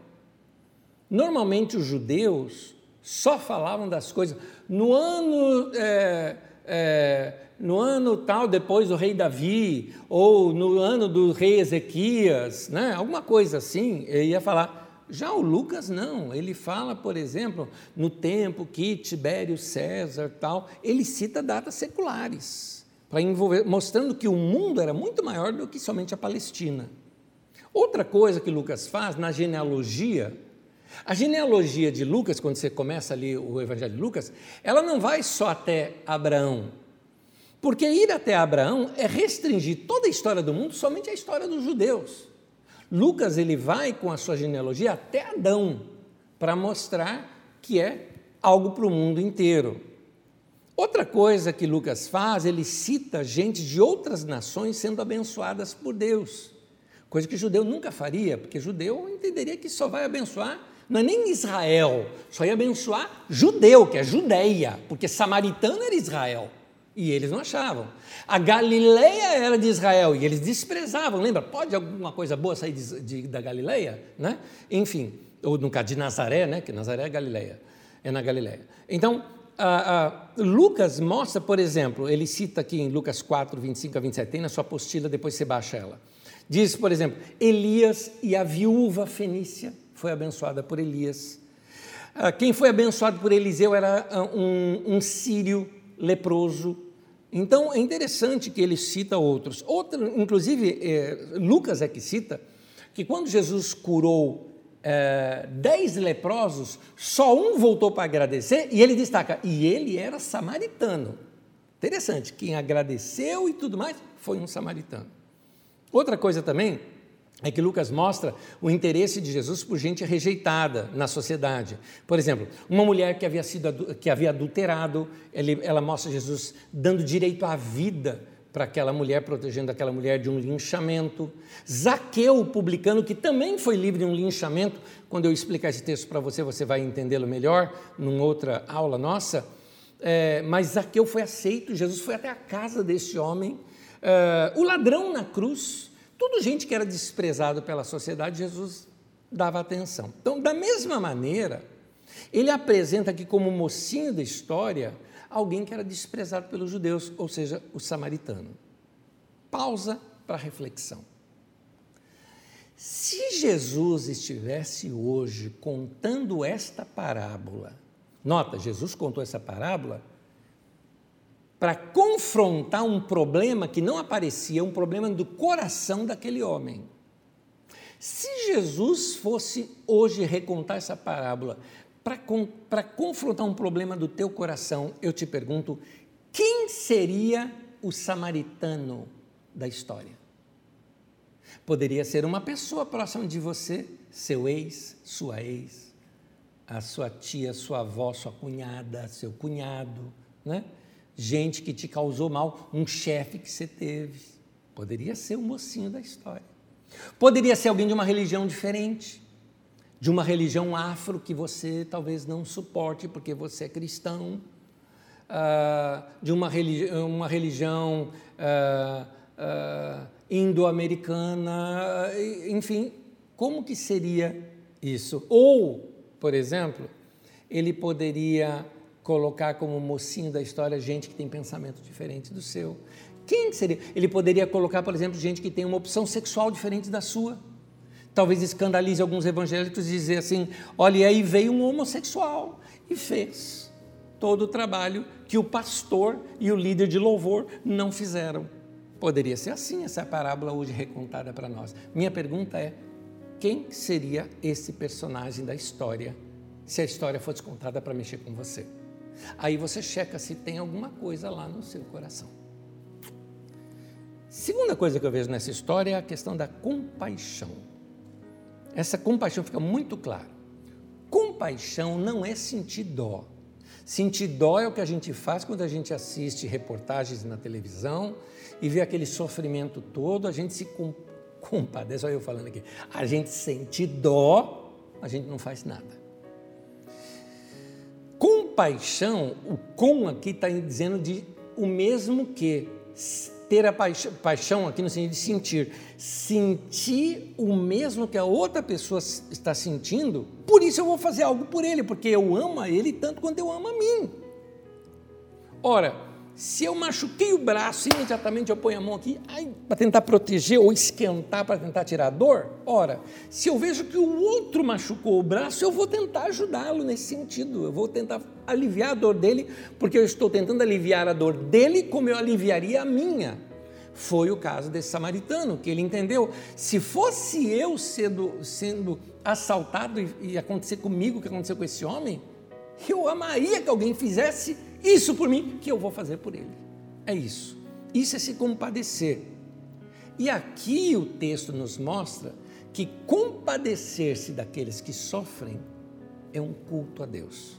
Normalmente os judeus só falavam das coisas no ano é, é, no ano tal depois do rei Davi ou no ano do rei Ezequias, né? Alguma coisa assim. Ele ia falar já o Lucas não, ele fala, por exemplo, no tempo que Tibério César tal, ele cita datas seculares. para envolver, mostrando que o mundo era muito maior do que somente a Palestina. Outra coisa que Lucas faz na genealogia, a genealogia de Lucas, quando você começa ali o Evangelho de Lucas, ela não vai só até Abraão, porque ir até Abraão é restringir toda a história do mundo somente à história dos judeus. Lucas ele vai com a sua genealogia até Adão para mostrar que é algo para o mundo inteiro. Outra coisa que Lucas faz, ele cita gente de outras nações sendo abençoadas por Deus, coisa que judeu nunca faria, porque judeu entenderia que só vai abençoar, não é nem Israel, só ia abençoar judeu, que é Judeia, porque samaritano era Israel. E eles não achavam. A Galileia era de Israel e eles desprezavam. Lembra? Pode alguma coisa boa sair de, de, da Galileia? Né? Enfim, ou no caso de Nazaré, né? que Nazaré é Galileia, é na Galileia. Então, a, a, Lucas mostra, por exemplo, ele cita aqui em Lucas 4, 25 a 27, tem na sua apostila, depois você baixa ela. Diz, por exemplo, Elias e a viúva fenícia foi abençoada por Elias. Ah, quem foi abençoado por Eliseu era ah, um, um sírio leproso. Então é interessante que ele cita outros. Outro, inclusive, é, Lucas é que cita que quando Jesus curou é, dez leprosos, só um voltou para agradecer e ele destaca, e ele era samaritano. Interessante, quem agradeceu e tudo mais foi um samaritano. Outra coisa também é que Lucas mostra o interesse de Jesus por gente rejeitada na sociedade. Por exemplo, uma mulher que havia, sido, que havia adulterado, ele, ela mostra Jesus dando direito à vida para aquela mulher, protegendo aquela mulher de um linchamento. Zaqueu, publicano, que também foi livre de um linchamento. Quando eu explicar esse texto para você, você vai entendê-lo melhor, numa outra aula nossa. É, mas Zaqueu foi aceito, Jesus foi até a casa desse homem. É, o ladrão na cruz, tudo gente que era desprezado pela sociedade, Jesus dava atenção. Então, da mesma maneira, ele apresenta aqui como mocinho da história alguém que era desprezado pelos judeus, ou seja, o samaritano. Pausa para reflexão. Se Jesus estivesse hoje contando esta parábola, nota, Jesus contou essa parábola para confrontar um problema que não aparecia, um problema do coração daquele homem. Se Jesus fosse hoje recontar essa parábola para confrontar um problema do teu coração, eu te pergunto: quem seria o samaritano da história? Poderia ser uma pessoa próxima de você, seu ex, sua ex, a sua tia, sua avó, sua cunhada, seu cunhado, né? Gente que te causou mal, um chefe que você teve. Poderia ser o mocinho da história. Poderia ser alguém de uma religião diferente, de uma religião afro que você talvez não suporte porque você é cristão, uh, de uma, religi uma religião uh, uh, indo-americana, enfim, como que seria isso? Ou, por exemplo, ele poderia colocar como mocinho da história gente que tem pensamento diferente do seu. Quem seria? Ele poderia colocar, por exemplo, gente que tem uma opção sexual diferente da sua. Talvez escandalize alguns evangélicos dizer assim: olha, e aí veio um homossexual e fez todo o trabalho que o pastor e o líder de louvor não fizeram. Poderia ser assim essa parábola hoje recontada para nós. Minha pergunta é: quem seria esse personagem da história se a história fosse contada para mexer com você? Aí você checa se tem alguma coisa lá no seu coração. Segunda coisa que eu vejo nessa história é a questão da compaixão. Essa compaixão fica muito clara. Compaixão não é sentir dó. Sentir dó é o que a gente faz quando a gente assiste reportagens na televisão e vê aquele sofrimento todo, a gente se compadece, olha eu falando aqui, a gente sente dó, a gente não faz nada. Compaixão, o com aqui está dizendo de o mesmo que ter a paixão, paixão aqui no sentido de sentir. Sentir o mesmo que a outra pessoa está sentindo, por isso eu vou fazer algo por ele, porque eu amo a ele tanto quanto eu amo a mim. Ora, se eu machuquei o braço, imediatamente eu ponho a mão aqui para tentar proteger ou esquentar para tentar tirar a dor? Ora, se eu vejo que o outro machucou o braço, eu vou tentar ajudá-lo nesse sentido. Eu vou tentar aliviar a dor dele, porque eu estou tentando aliviar a dor dele como eu aliviaria a minha. Foi o caso desse samaritano, que ele entendeu: se fosse eu sendo, sendo assaltado e, e acontecer comigo o que aconteceu com esse homem, eu amaria que alguém fizesse isso por mim, que eu vou fazer por ele. É isso. Isso é se compadecer. E aqui o texto nos mostra que compadecer-se daqueles que sofrem é um culto a Deus.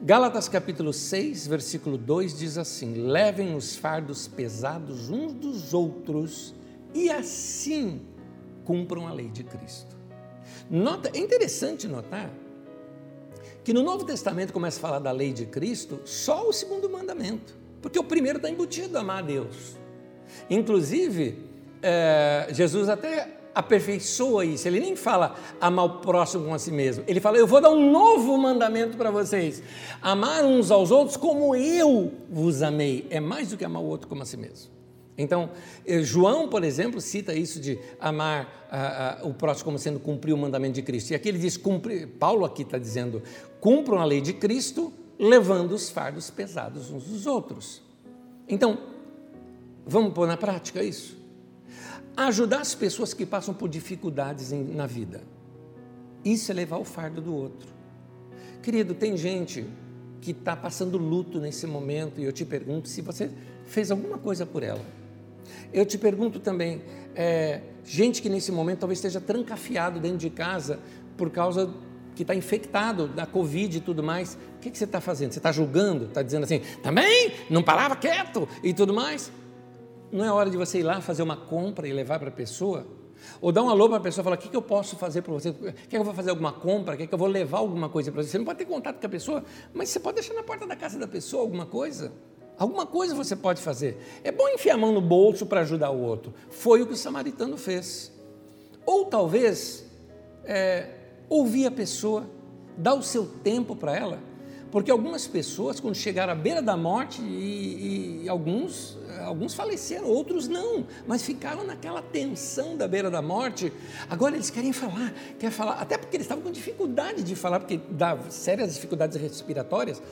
Gálatas capítulo 6, versículo 2 diz assim: Levem os fardos pesados uns dos outros e assim cumpram a lei de Cristo. Nota, é interessante notar que no Novo Testamento começa a falar da lei de Cristo só o segundo mandamento, porque o primeiro está embutido amar a Deus. Inclusive, é, Jesus até aperfeiçoa isso, ele nem fala amar o próximo com a si mesmo, ele fala: Eu vou dar um novo mandamento para vocês, amar uns aos outros como eu vos amei, é mais do que amar o outro como a si mesmo. Então, eh, João, por exemplo, cita isso de amar a, a, o próximo como sendo cumprir o mandamento de Cristo. E aqui ele diz, Paulo aqui está dizendo, cumpram a lei de Cristo, levando os fardos pesados uns dos outros. Então, vamos pôr na prática isso? Ajudar as pessoas que passam por dificuldades em, na vida. Isso é levar o fardo do outro. Querido, tem gente que está passando luto nesse momento e eu te pergunto se você fez alguma coisa por ela eu te pergunto também, é, gente que nesse momento talvez esteja trancafiado dentro de casa por causa que está infectado da Covid e tudo mais, o que, que você está fazendo? Você está julgando? Está dizendo assim, também não parava quieto e tudo mais? Não é hora de você ir lá fazer uma compra e levar para a pessoa? Ou dar um alô para a pessoa e falar: o que, que eu posso fazer para você? Quer que eu vou fazer alguma compra? Quer que eu vou levar alguma coisa para você? Você não pode ter contato com a pessoa, mas você pode deixar na porta da casa da pessoa alguma coisa. Alguma coisa você pode fazer. É bom enfiar a mão no bolso para ajudar o outro. Foi o que o samaritano fez. Ou talvez é, ouvir a pessoa, dar o seu tempo para ela. Porque algumas pessoas, quando chegaram à beira da morte, e, e, alguns, alguns faleceram, outros não, mas ficaram naquela tensão da beira da morte. Agora eles querem falar, querem falar, até porque eles estavam com dificuldade de falar, porque dá sérias dificuldades respiratórias.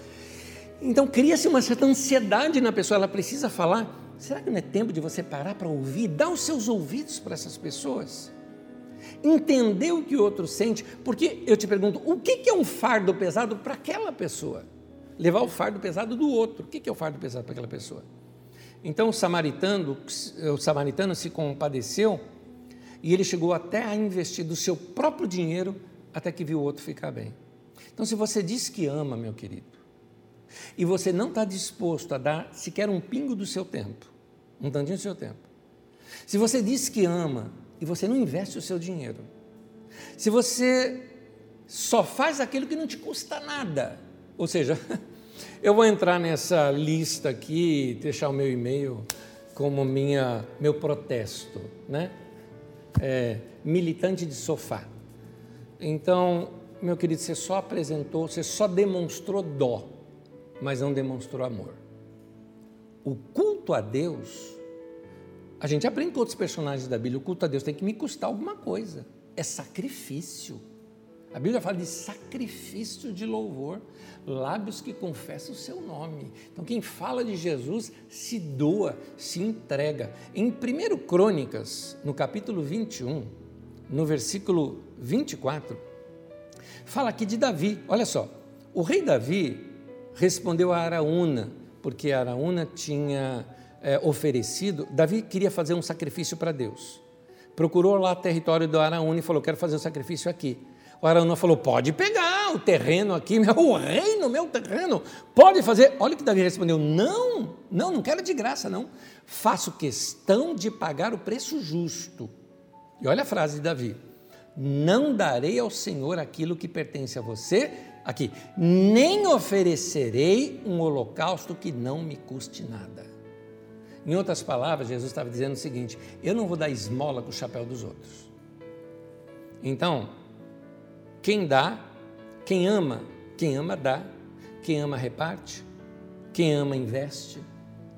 Então cria-se uma certa ansiedade na pessoa, ela precisa falar. Será que não é tempo de você parar para ouvir, dar os seus ouvidos para essas pessoas? Entender o que o outro sente, porque eu te pergunto, o que é um fardo pesado para aquela pessoa? Levar o fardo pesado do outro. O que é o fardo pesado para aquela pessoa? Então o samaritano, o samaritano se compadeceu e ele chegou até a investir do seu próprio dinheiro até que viu o outro ficar bem. Então, se você diz que ama, meu querido, e você não está disposto a dar sequer um pingo do seu tempo, um tantinho do seu tempo, se você diz que ama e você não investe o seu dinheiro, se você só faz aquilo que não te custa nada, ou seja, eu vou entrar nessa lista aqui, deixar o meu e-mail como minha, meu protesto, né? É, militante de sofá. Então, meu querido, você só apresentou, você só demonstrou dó mas não demonstrou amor. O culto a Deus, a gente aprende com outros personagens da Bíblia, o culto a Deus tem que me custar alguma coisa. É sacrifício. A Bíblia fala de sacrifício de louvor, lábios que confessam o seu nome. Então, quem fala de Jesus se doa, se entrega. Em 1 Crônicas, no capítulo 21, no versículo 24, fala aqui de Davi. Olha só, o rei Davi, respondeu a Araúna, porque Araúna tinha é, oferecido, Davi queria fazer um sacrifício para Deus. Procurou lá o território do Araúna e falou: Quero fazer o um sacrifício aqui. O Araúna falou: Pode pegar o terreno aqui, meu reino, meu terreno, pode fazer. Olha o que Davi respondeu: Não, não, não quero de graça, não. Faço questão de pagar o preço justo. E olha a frase de Davi: Não darei ao Senhor aquilo que pertence a você aqui, nem oferecerei um holocausto que não me custe nada. Em outras palavras, Jesus estava dizendo o seguinte: eu não vou dar esmola com o chapéu dos outros. Então, quem dá, quem ama, quem ama dá, quem ama reparte, Quem ama, investe.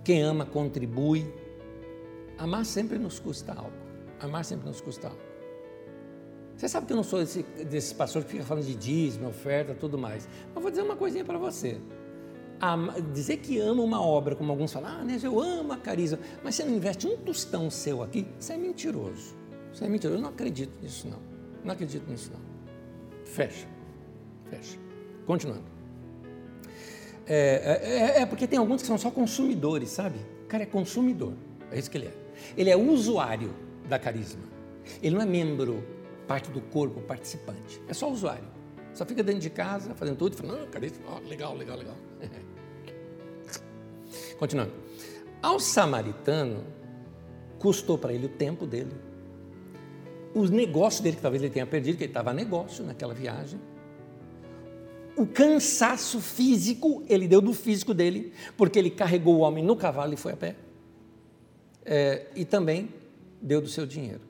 Quem ama, contribui. Amar sempre nos custa algo. Amar sempre nos custa algo. Você sabe que eu não sou esse, desse pastor que fica falando de dízimo, oferta, tudo mais. Mas vou dizer uma coisinha para você. dizer que ama uma obra, como alguns falam, ah, né, eu amo a Cariza, mas você não investe um tostão seu aqui, você é mentiroso. Você é mentiroso. Eu não acredito nisso, não. Não acredito nisso, não. Fecha. Fecha. Continuando. É, é, é, porque tem alguns que são só consumidores, sabe? O cara é consumidor. É isso que ele é. Ele é usuário da carisma. Ele não é membro parte do corpo participante. É só usuário. Só fica dentro de casa, fazendo tudo, falando, ah, cadê Oh, legal, legal, legal. Continuando. Ao samaritano, custou para ele o tempo dele, os negócios dele, que talvez ele tenha perdido, que ele estava a negócio naquela viagem. O cansaço físico, ele deu do físico dele, porque ele carregou o homem no cavalo e foi a pé. É, e também deu do seu dinheiro.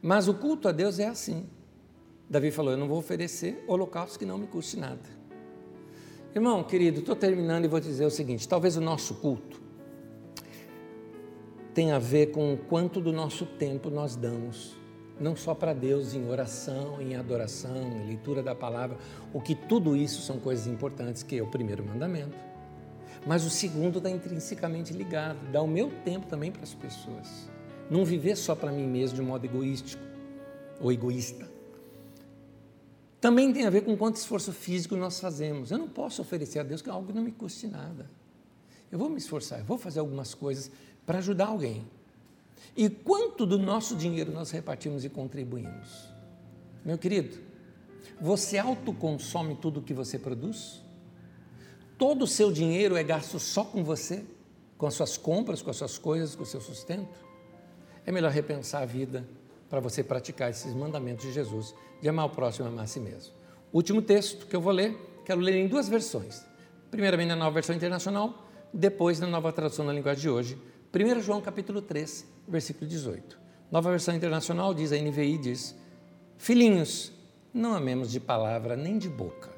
Mas o culto a Deus é assim. Davi falou: Eu não vou oferecer holocausto que não me custe nada. Irmão, querido, estou terminando e vou dizer o seguinte: talvez o nosso culto tenha a ver com o quanto do nosso tempo nós damos, não só para Deus em oração, em adoração, em leitura da palavra, o que tudo isso são coisas importantes, que é o primeiro mandamento. Mas o segundo está intrinsecamente ligado, dá o meu tempo também para as pessoas. Não viver só para mim mesmo de modo egoístico ou egoísta. Também tem a ver com quanto esforço físico nós fazemos. Eu não posso oferecer a Deus algo que não me custe nada. Eu vou me esforçar, eu vou fazer algumas coisas para ajudar alguém. E quanto do nosso dinheiro nós repartimos e contribuímos? Meu querido, você autoconsome tudo o que você produz? Todo o seu dinheiro é gasto só com você? Com as suas compras, com as suas coisas, com o seu sustento? É melhor repensar a vida para você praticar esses mandamentos de Jesus, de amar o próximo e amar a si mesmo. Último texto que eu vou ler, quero ler em duas versões. Primeiramente na nova versão internacional, depois na nova tradução na linguagem de hoje. 1 João capítulo 3, versículo 18. Nova versão internacional diz, a NVI diz, Filhinhos, não amemos de palavra nem de boca,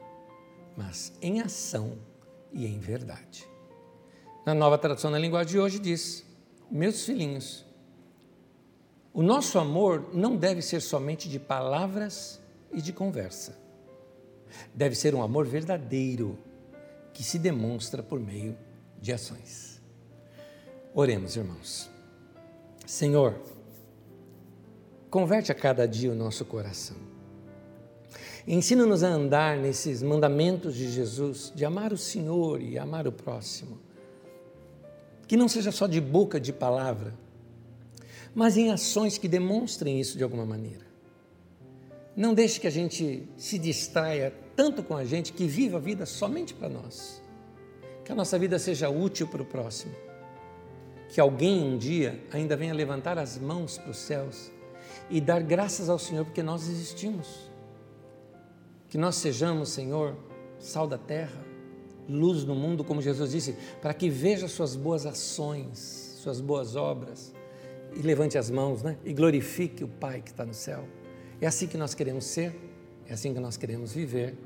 mas em ação e em verdade. Na nova tradução na linguagem de hoje diz, Meus filhinhos, o nosso amor não deve ser somente de palavras e de conversa. Deve ser um amor verdadeiro que se demonstra por meio de ações. Oremos, irmãos. Senhor, converte a cada dia o nosso coração. Ensina-nos a andar nesses mandamentos de Jesus, de amar o Senhor e amar o próximo. Que não seja só de boca, de palavra, mas em ações que demonstrem isso de alguma maneira. Não deixe que a gente se distraia tanto com a gente que viva a vida somente para nós. Que a nossa vida seja útil para o próximo. Que alguém um dia ainda venha levantar as mãos para os céus e dar graças ao Senhor porque nós existimos. Que nós sejamos, Senhor, sal da terra, luz no mundo, como Jesus disse, para que veja suas boas ações, suas boas obras e levante as mãos, né? E glorifique o Pai que está no céu. É assim que nós queremos ser, é assim que nós queremos viver.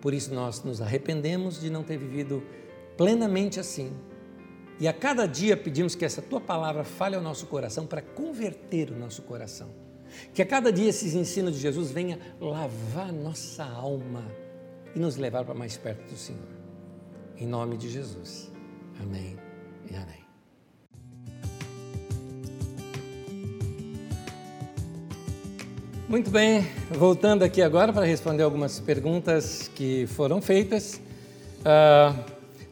Por isso nós nos arrependemos de não ter vivido plenamente assim. E a cada dia pedimos que essa tua palavra fale ao nosso coração para converter o nosso coração. Que a cada dia esses ensinos de Jesus venha lavar nossa alma e nos levar para mais perto do Senhor. Em nome de Jesus. Amém e amém. Muito bem, voltando aqui agora para responder algumas perguntas que foram feitas. Uh,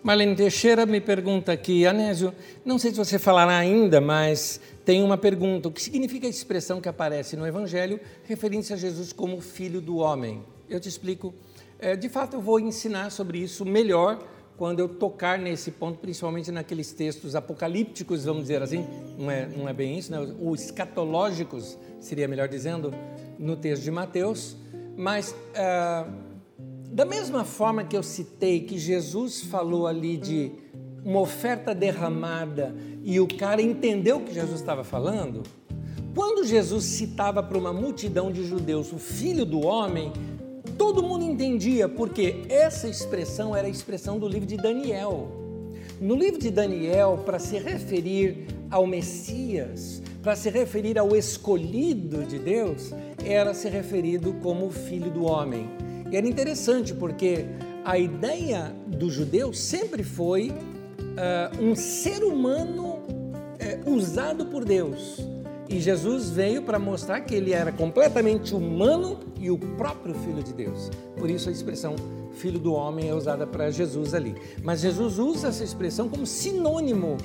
Marlene Teixeira me pergunta aqui, Anésio, não sei se você falará ainda, mas tem uma pergunta: o que significa a expressão que aparece no Evangelho referindo-se a Jesus como filho do homem? Eu te explico. É, de fato, eu vou ensinar sobre isso melhor quando eu tocar nesse ponto, principalmente naqueles textos apocalípticos, vamos dizer assim, não é, não é bem isso, né? os escatológicos, seria melhor dizendo, no texto de Mateus, mas ah, da mesma forma que eu citei que Jesus falou ali de uma oferta derramada e o cara entendeu o que Jesus estava falando, quando Jesus citava para uma multidão de judeus o filho do homem, todo mundo entendia, porque essa expressão era a expressão do livro de Daniel. No livro de Daniel, para se referir ao Messias, para se referir ao escolhido de Deus, era se referido como filho do homem. E era interessante porque a ideia do judeu sempre foi uh, um ser humano uh, usado por Deus. E Jesus veio para mostrar que ele era completamente humano e o próprio Filho de Deus. Por isso a expressão Filho do Homem é usada para Jesus ali. Mas Jesus usa essa expressão como sinônimo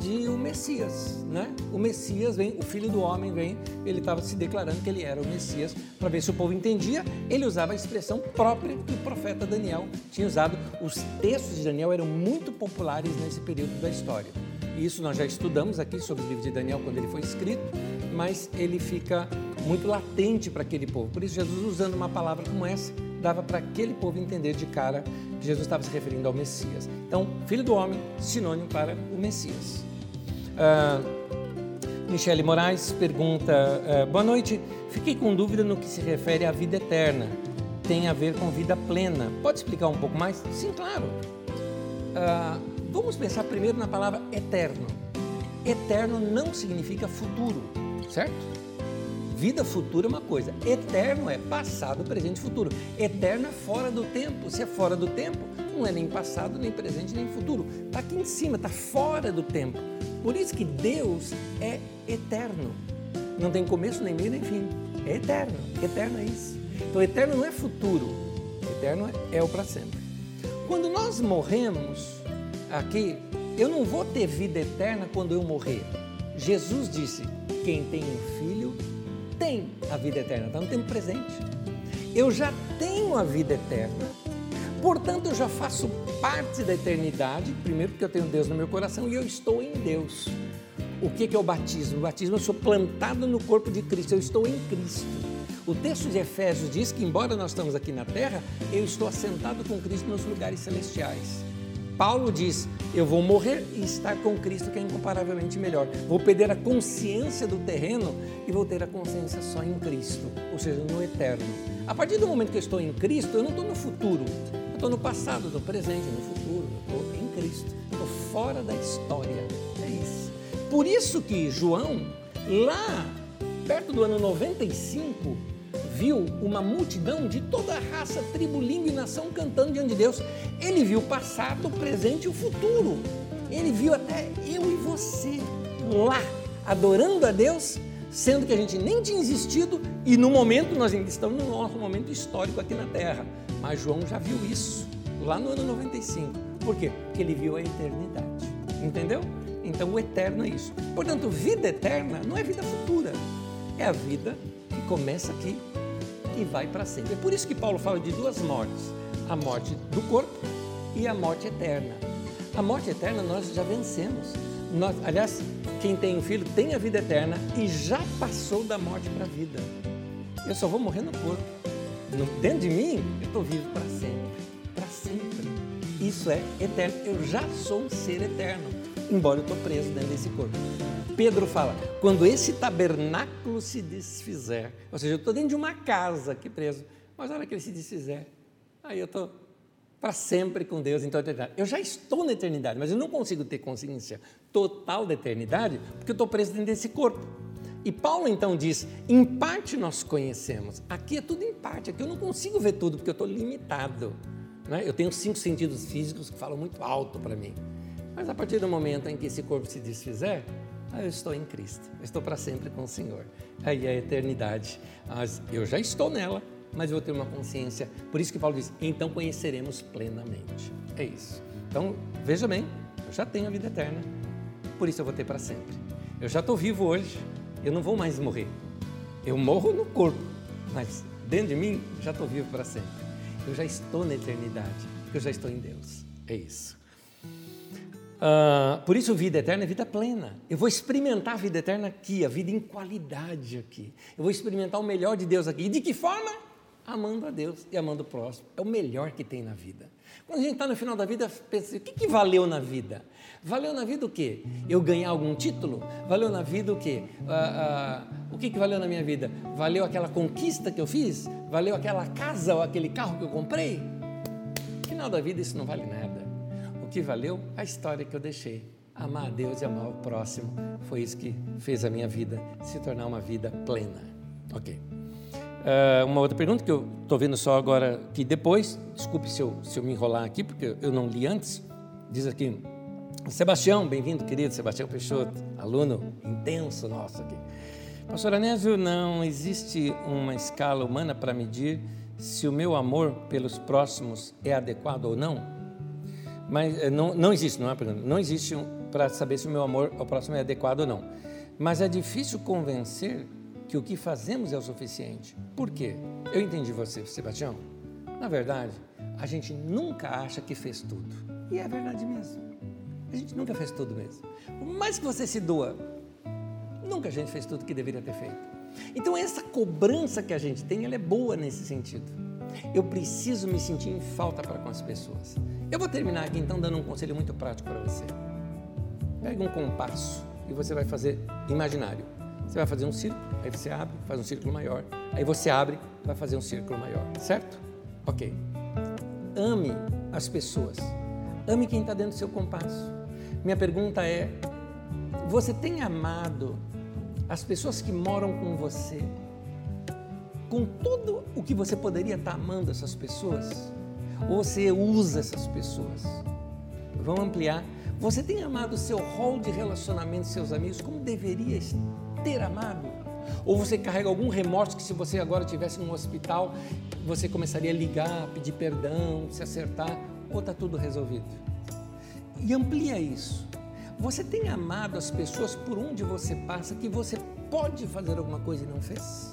de o Messias, né? O Messias vem, o Filho do Homem vem, ele estava se declarando que ele era o Messias, para ver se o povo entendia, ele usava a expressão própria que o profeta Daniel tinha usado. Os textos de Daniel eram muito populares nesse período da história. Isso nós já estudamos aqui sobre o livro de Daniel quando ele foi escrito, mas ele fica muito latente para aquele povo. Por isso, Jesus, usando uma palavra como essa, dava para aquele povo entender de cara que Jesus estava se referindo ao Messias. Então, filho do homem, sinônimo para o Messias. Uh, Michele Moraes pergunta: uh, Boa noite, fiquei com dúvida no que se refere à vida eterna. Tem a ver com vida plena. Pode explicar um pouco mais? Sim, claro. Uh, vamos pensar primeiro na palavra eterno. Eterno não significa futuro, certo? Vida futura é uma coisa, eterno é passado, presente e futuro. Eterno é fora do tempo. Se é fora do tempo, não é nem passado, nem presente, nem futuro. Está aqui em cima, está fora do tempo. Por isso que Deus é eterno. Não tem começo, nem meio, nem fim. É eterno. Eterno é isso. Então, eterno não é futuro. Eterno é, é o para sempre. Quando nós morremos aqui, eu não vou ter vida eterna quando eu morrer. Jesus disse: quem tem um filho tem a vida eterna, está no tempo presente. Eu já tenho a vida eterna, portanto eu já faço parte da eternidade, primeiro porque eu tenho Deus no meu coração e eu estou em Deus. O que é o batismo? O batismo eu sou plantado no corpo de Cristo, eu estou em Cristo. O texto de Efésios diz que, embora nós estamos aqui na terra, eu estou assentado com Cristo nos lugares celestiais. Paulo diz: Eu vou morrer e estar com Cristo, que é incomparavelmente melhor. Vou perder a consciência do terreno e vou ter a consciência só em Cristo, ou seja, no eterno. A partir do momento que eu estou em Cristo, eu não estou no futuro, eu estou no passado, no presente, no futuro, eu estou em Cristo, estou fora da história. É isso. Por isso que João, lá perto do ano 95, viu uma multidão de toda raça, tribo, língua e nação cantando diante de Deus. Ele viu o passado, o presente e o futuro. Ele viu até eu e você lá, adorando a Deus, sendo que a gente nem tinha existido e no momento nós ainda estamos no nosso momento histórico aqui na Terra. Mas João já viu isso lá no ano 95. Por quê? Porque ele viu a eternidade. Entendeu? Então o eterno é isso. Portanto, vida eterna não é vida futura, é a vida que começa aqui e vai para sempre. É por isso que Paulo fala de duas mortes: a morte do corpo e a morte eterna. A morte eterna nós já vencemos. Nós, aliás, quem tem um filho tem a vida eterna e já passou da morte para a vida. Eu só vou morrer no corpo. No, dentro de mim, eu estou vivo para sempre. Para sempre. Isso é eterno. Eu já sou um ser eterno, embora eu estou preso dentro desse corpo. Pedro fala: quando esse tabernáculo se desfizer, ou seja, eu estou dentro de uma casa aqui preso, mas a hora que ele se desfizer, aí eu estou para sempre com Deus, então eu já estou na eternidade, mas eu não consigo ter consciência total da eternidade porque eu estou preso dentro desse corpo. E Paulo então diz: em parte nós conhecemos, aqui é tudo em parte, aqui eu não consigo ver tudo porque eu estou limitado. Né? Eu tenho cinco sentidos físicos que falam muito alto para mim. Mas a partir do momento em que esse corpo se desfizer, ah, eu estou em Cristo, eu estou para sempre com o Senhor. Aí é a eternidade. Eu já estou nela, mas eu vou ter uma consciência. Por isso que Paulo diz: então conheceremos plenamente. É isso. Então, veja bem, eu já tenho a vida eterna, por isso eu vou ter para sempre. Eu já estou vivo hoje, eu não vou mais morrer. Eu morro no corpo, mas dentro de mim já estou vivo para sempre. Eu já estou na eternidade, eu já estou em Deus. É isso. Uh, por isso, vida eterna é vida plena. Eu vou experimentar a vida eterna aqui, a vida em qualidade aqui. Eu vou experimentar o melhor de Deus aqui. E de que forma? Amando a Deus e amando o próximo. É o melhor que tem na vida. Quando a gente está no final da vida, pensa, o que, que valeu na vida? Valeu na vida o quê? Eu ganhar algum título? Valeu na vida o quê? Uh, uh, o que, que valeu na minha vida? Valeu aquela conquista que eu fiz? Valeu aquela casa ou aquele carro que eu comprei? No final da vida, isso não vale nada que valeu a história que eu deixei. Amar a Deus e amar o próximo foi isso que fez a minha vida se tornar uma vida plena. Ok. Uh, uma outra pergunta que eu estou vendo só agora que depois, desculpe se eu, se eu me enrolar aqui, porque eu não li antes, diz aqui, Sebastião, bem-vindo, querido Sebastião Peixoto, aluno intenso nosso aqui. Pastor Anésio, não existe uma escala humana para medir se o meu amor pelos próximos é adequado ou não? Mas eh, não, não existe, não é pergunta, não existe um, para saber se o meu amor ao próximo é adequado ou não. Mas é difícil convencer que o que fazemos é o suficiente. Por quê? Eu entendi você, Sebastião. Na verdade, a gente nunca acha que fez tudo. E é verdade mesmo. A gente nunca fez tudo mesmo. Por mais que você se doa, nunca a gente fez tudo que deveria ter feito. Então essa cobrança que a gente tem, ela é boa nesse sentido. Eu preciso me sentir em falta para com as pessoas. Eu vou terminar aqui então dando um conselho muito prático para você. Pega um compasso e você vai fazer imaginário. Você vai fazer um círculo, aí você abre, faz um círculo maior. Aí você abre, vai fazer um círculo maior, certo? Ok. Ame as pessoas. Ame quem está dentro do seu compasso. Minha pergunta é: você tem amado as pessoas que moram com você com tudo o que você poderia estar tá amando essas pessoas? Ou você usa essas pessoas? Vamos ampliar. Você tem amado o seu rol de relacionamento, seus amigos, como deveria ter amado? Ou você carrega algum remorso que se você agora estivesse no hospital, você começaria a ligar, pedir perdão, se acertar, ou está tudo resolvido? E amplia isso. Você tem amado as pessoas por onde você passa que você pode fazer alguma coisa e não fez?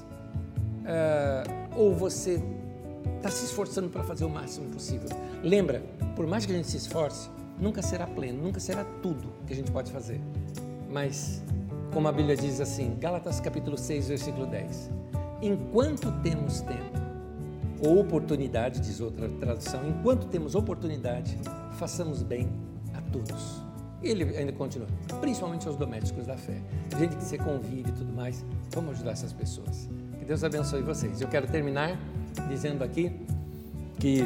Uh, ou você está se esforçando para fazer o máximo possível? Lembra, por mais que a gente se esforce, nunca será pleno, nunca será tudo que a gente pode fazer. Mas, como a Bíblia diz assim, Gálatas capítulo 6, versículo 10: Enquanto temos tempo, ou oportunidade, diz outra tradução, enquanto temos oportunidade, façamos bem todos. E ele ainda continua, principalmente aos domésticos da fé. Gente que você convive e tudo mais, vamos ajudar essas pessoas. Deus abençoe vocês. Eu quero terminar dizendo aqui que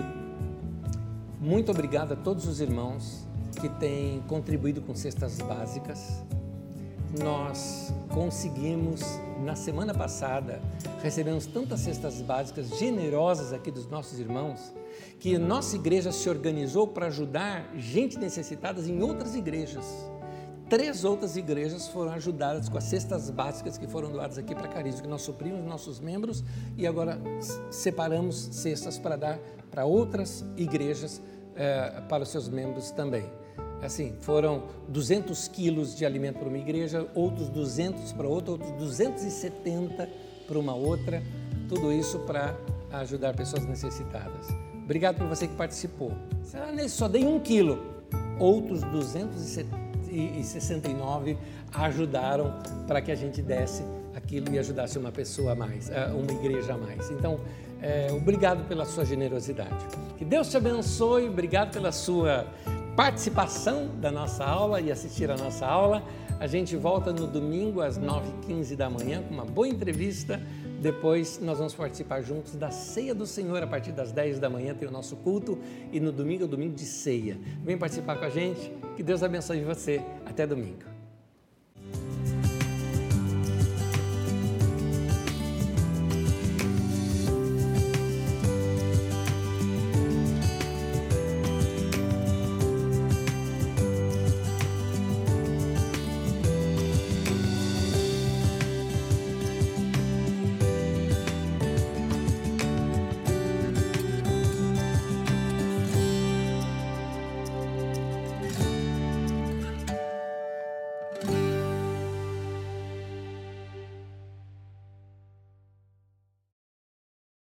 muito obrigado a todos os irmãos que têm contribuído com cestas básicas. Nós conseguimos, na semana passada, recebemos tantas cestas básicas generosas aqui dos nossos irmãos que nossa igreja se organizou para ajudar gente necessitada em outras igrejas. Três outras igrejas foram ajudadas com as cestas básicas que foram doadas aqui para Carisma, que nós suprimos nossos membros e agora separamos cestas para dar para outras igrejas, eh, para os seus membros também. Assim, foram 200 quilos de alimento para uma igreja, outros 200 para outra, outros 270 para uma outra, tudo isso para ajudar pessoas necessitadas. Obrigado por você que participou. Só dei um quilo. Outros 269 ajudaram para que a gente desse aquilo e ajudasse uma pessoa a mais, eh, uma igreja a mais. Então, é, obrigado pela sua generosidade. Que Deus te abençoe, obrigado pela sua participação da nossa aula e assistir a nossa aula. A gente volta no domingo às 9h15 da manhã com uma boa entrevista depois nós vamos participar juntos da ceia do Senhor a partir das 10 da manhã, tem o nosso culto e no domingo é o domingo de ceia. Vem participar com a gente, que Deus abençoe você. Até domingo.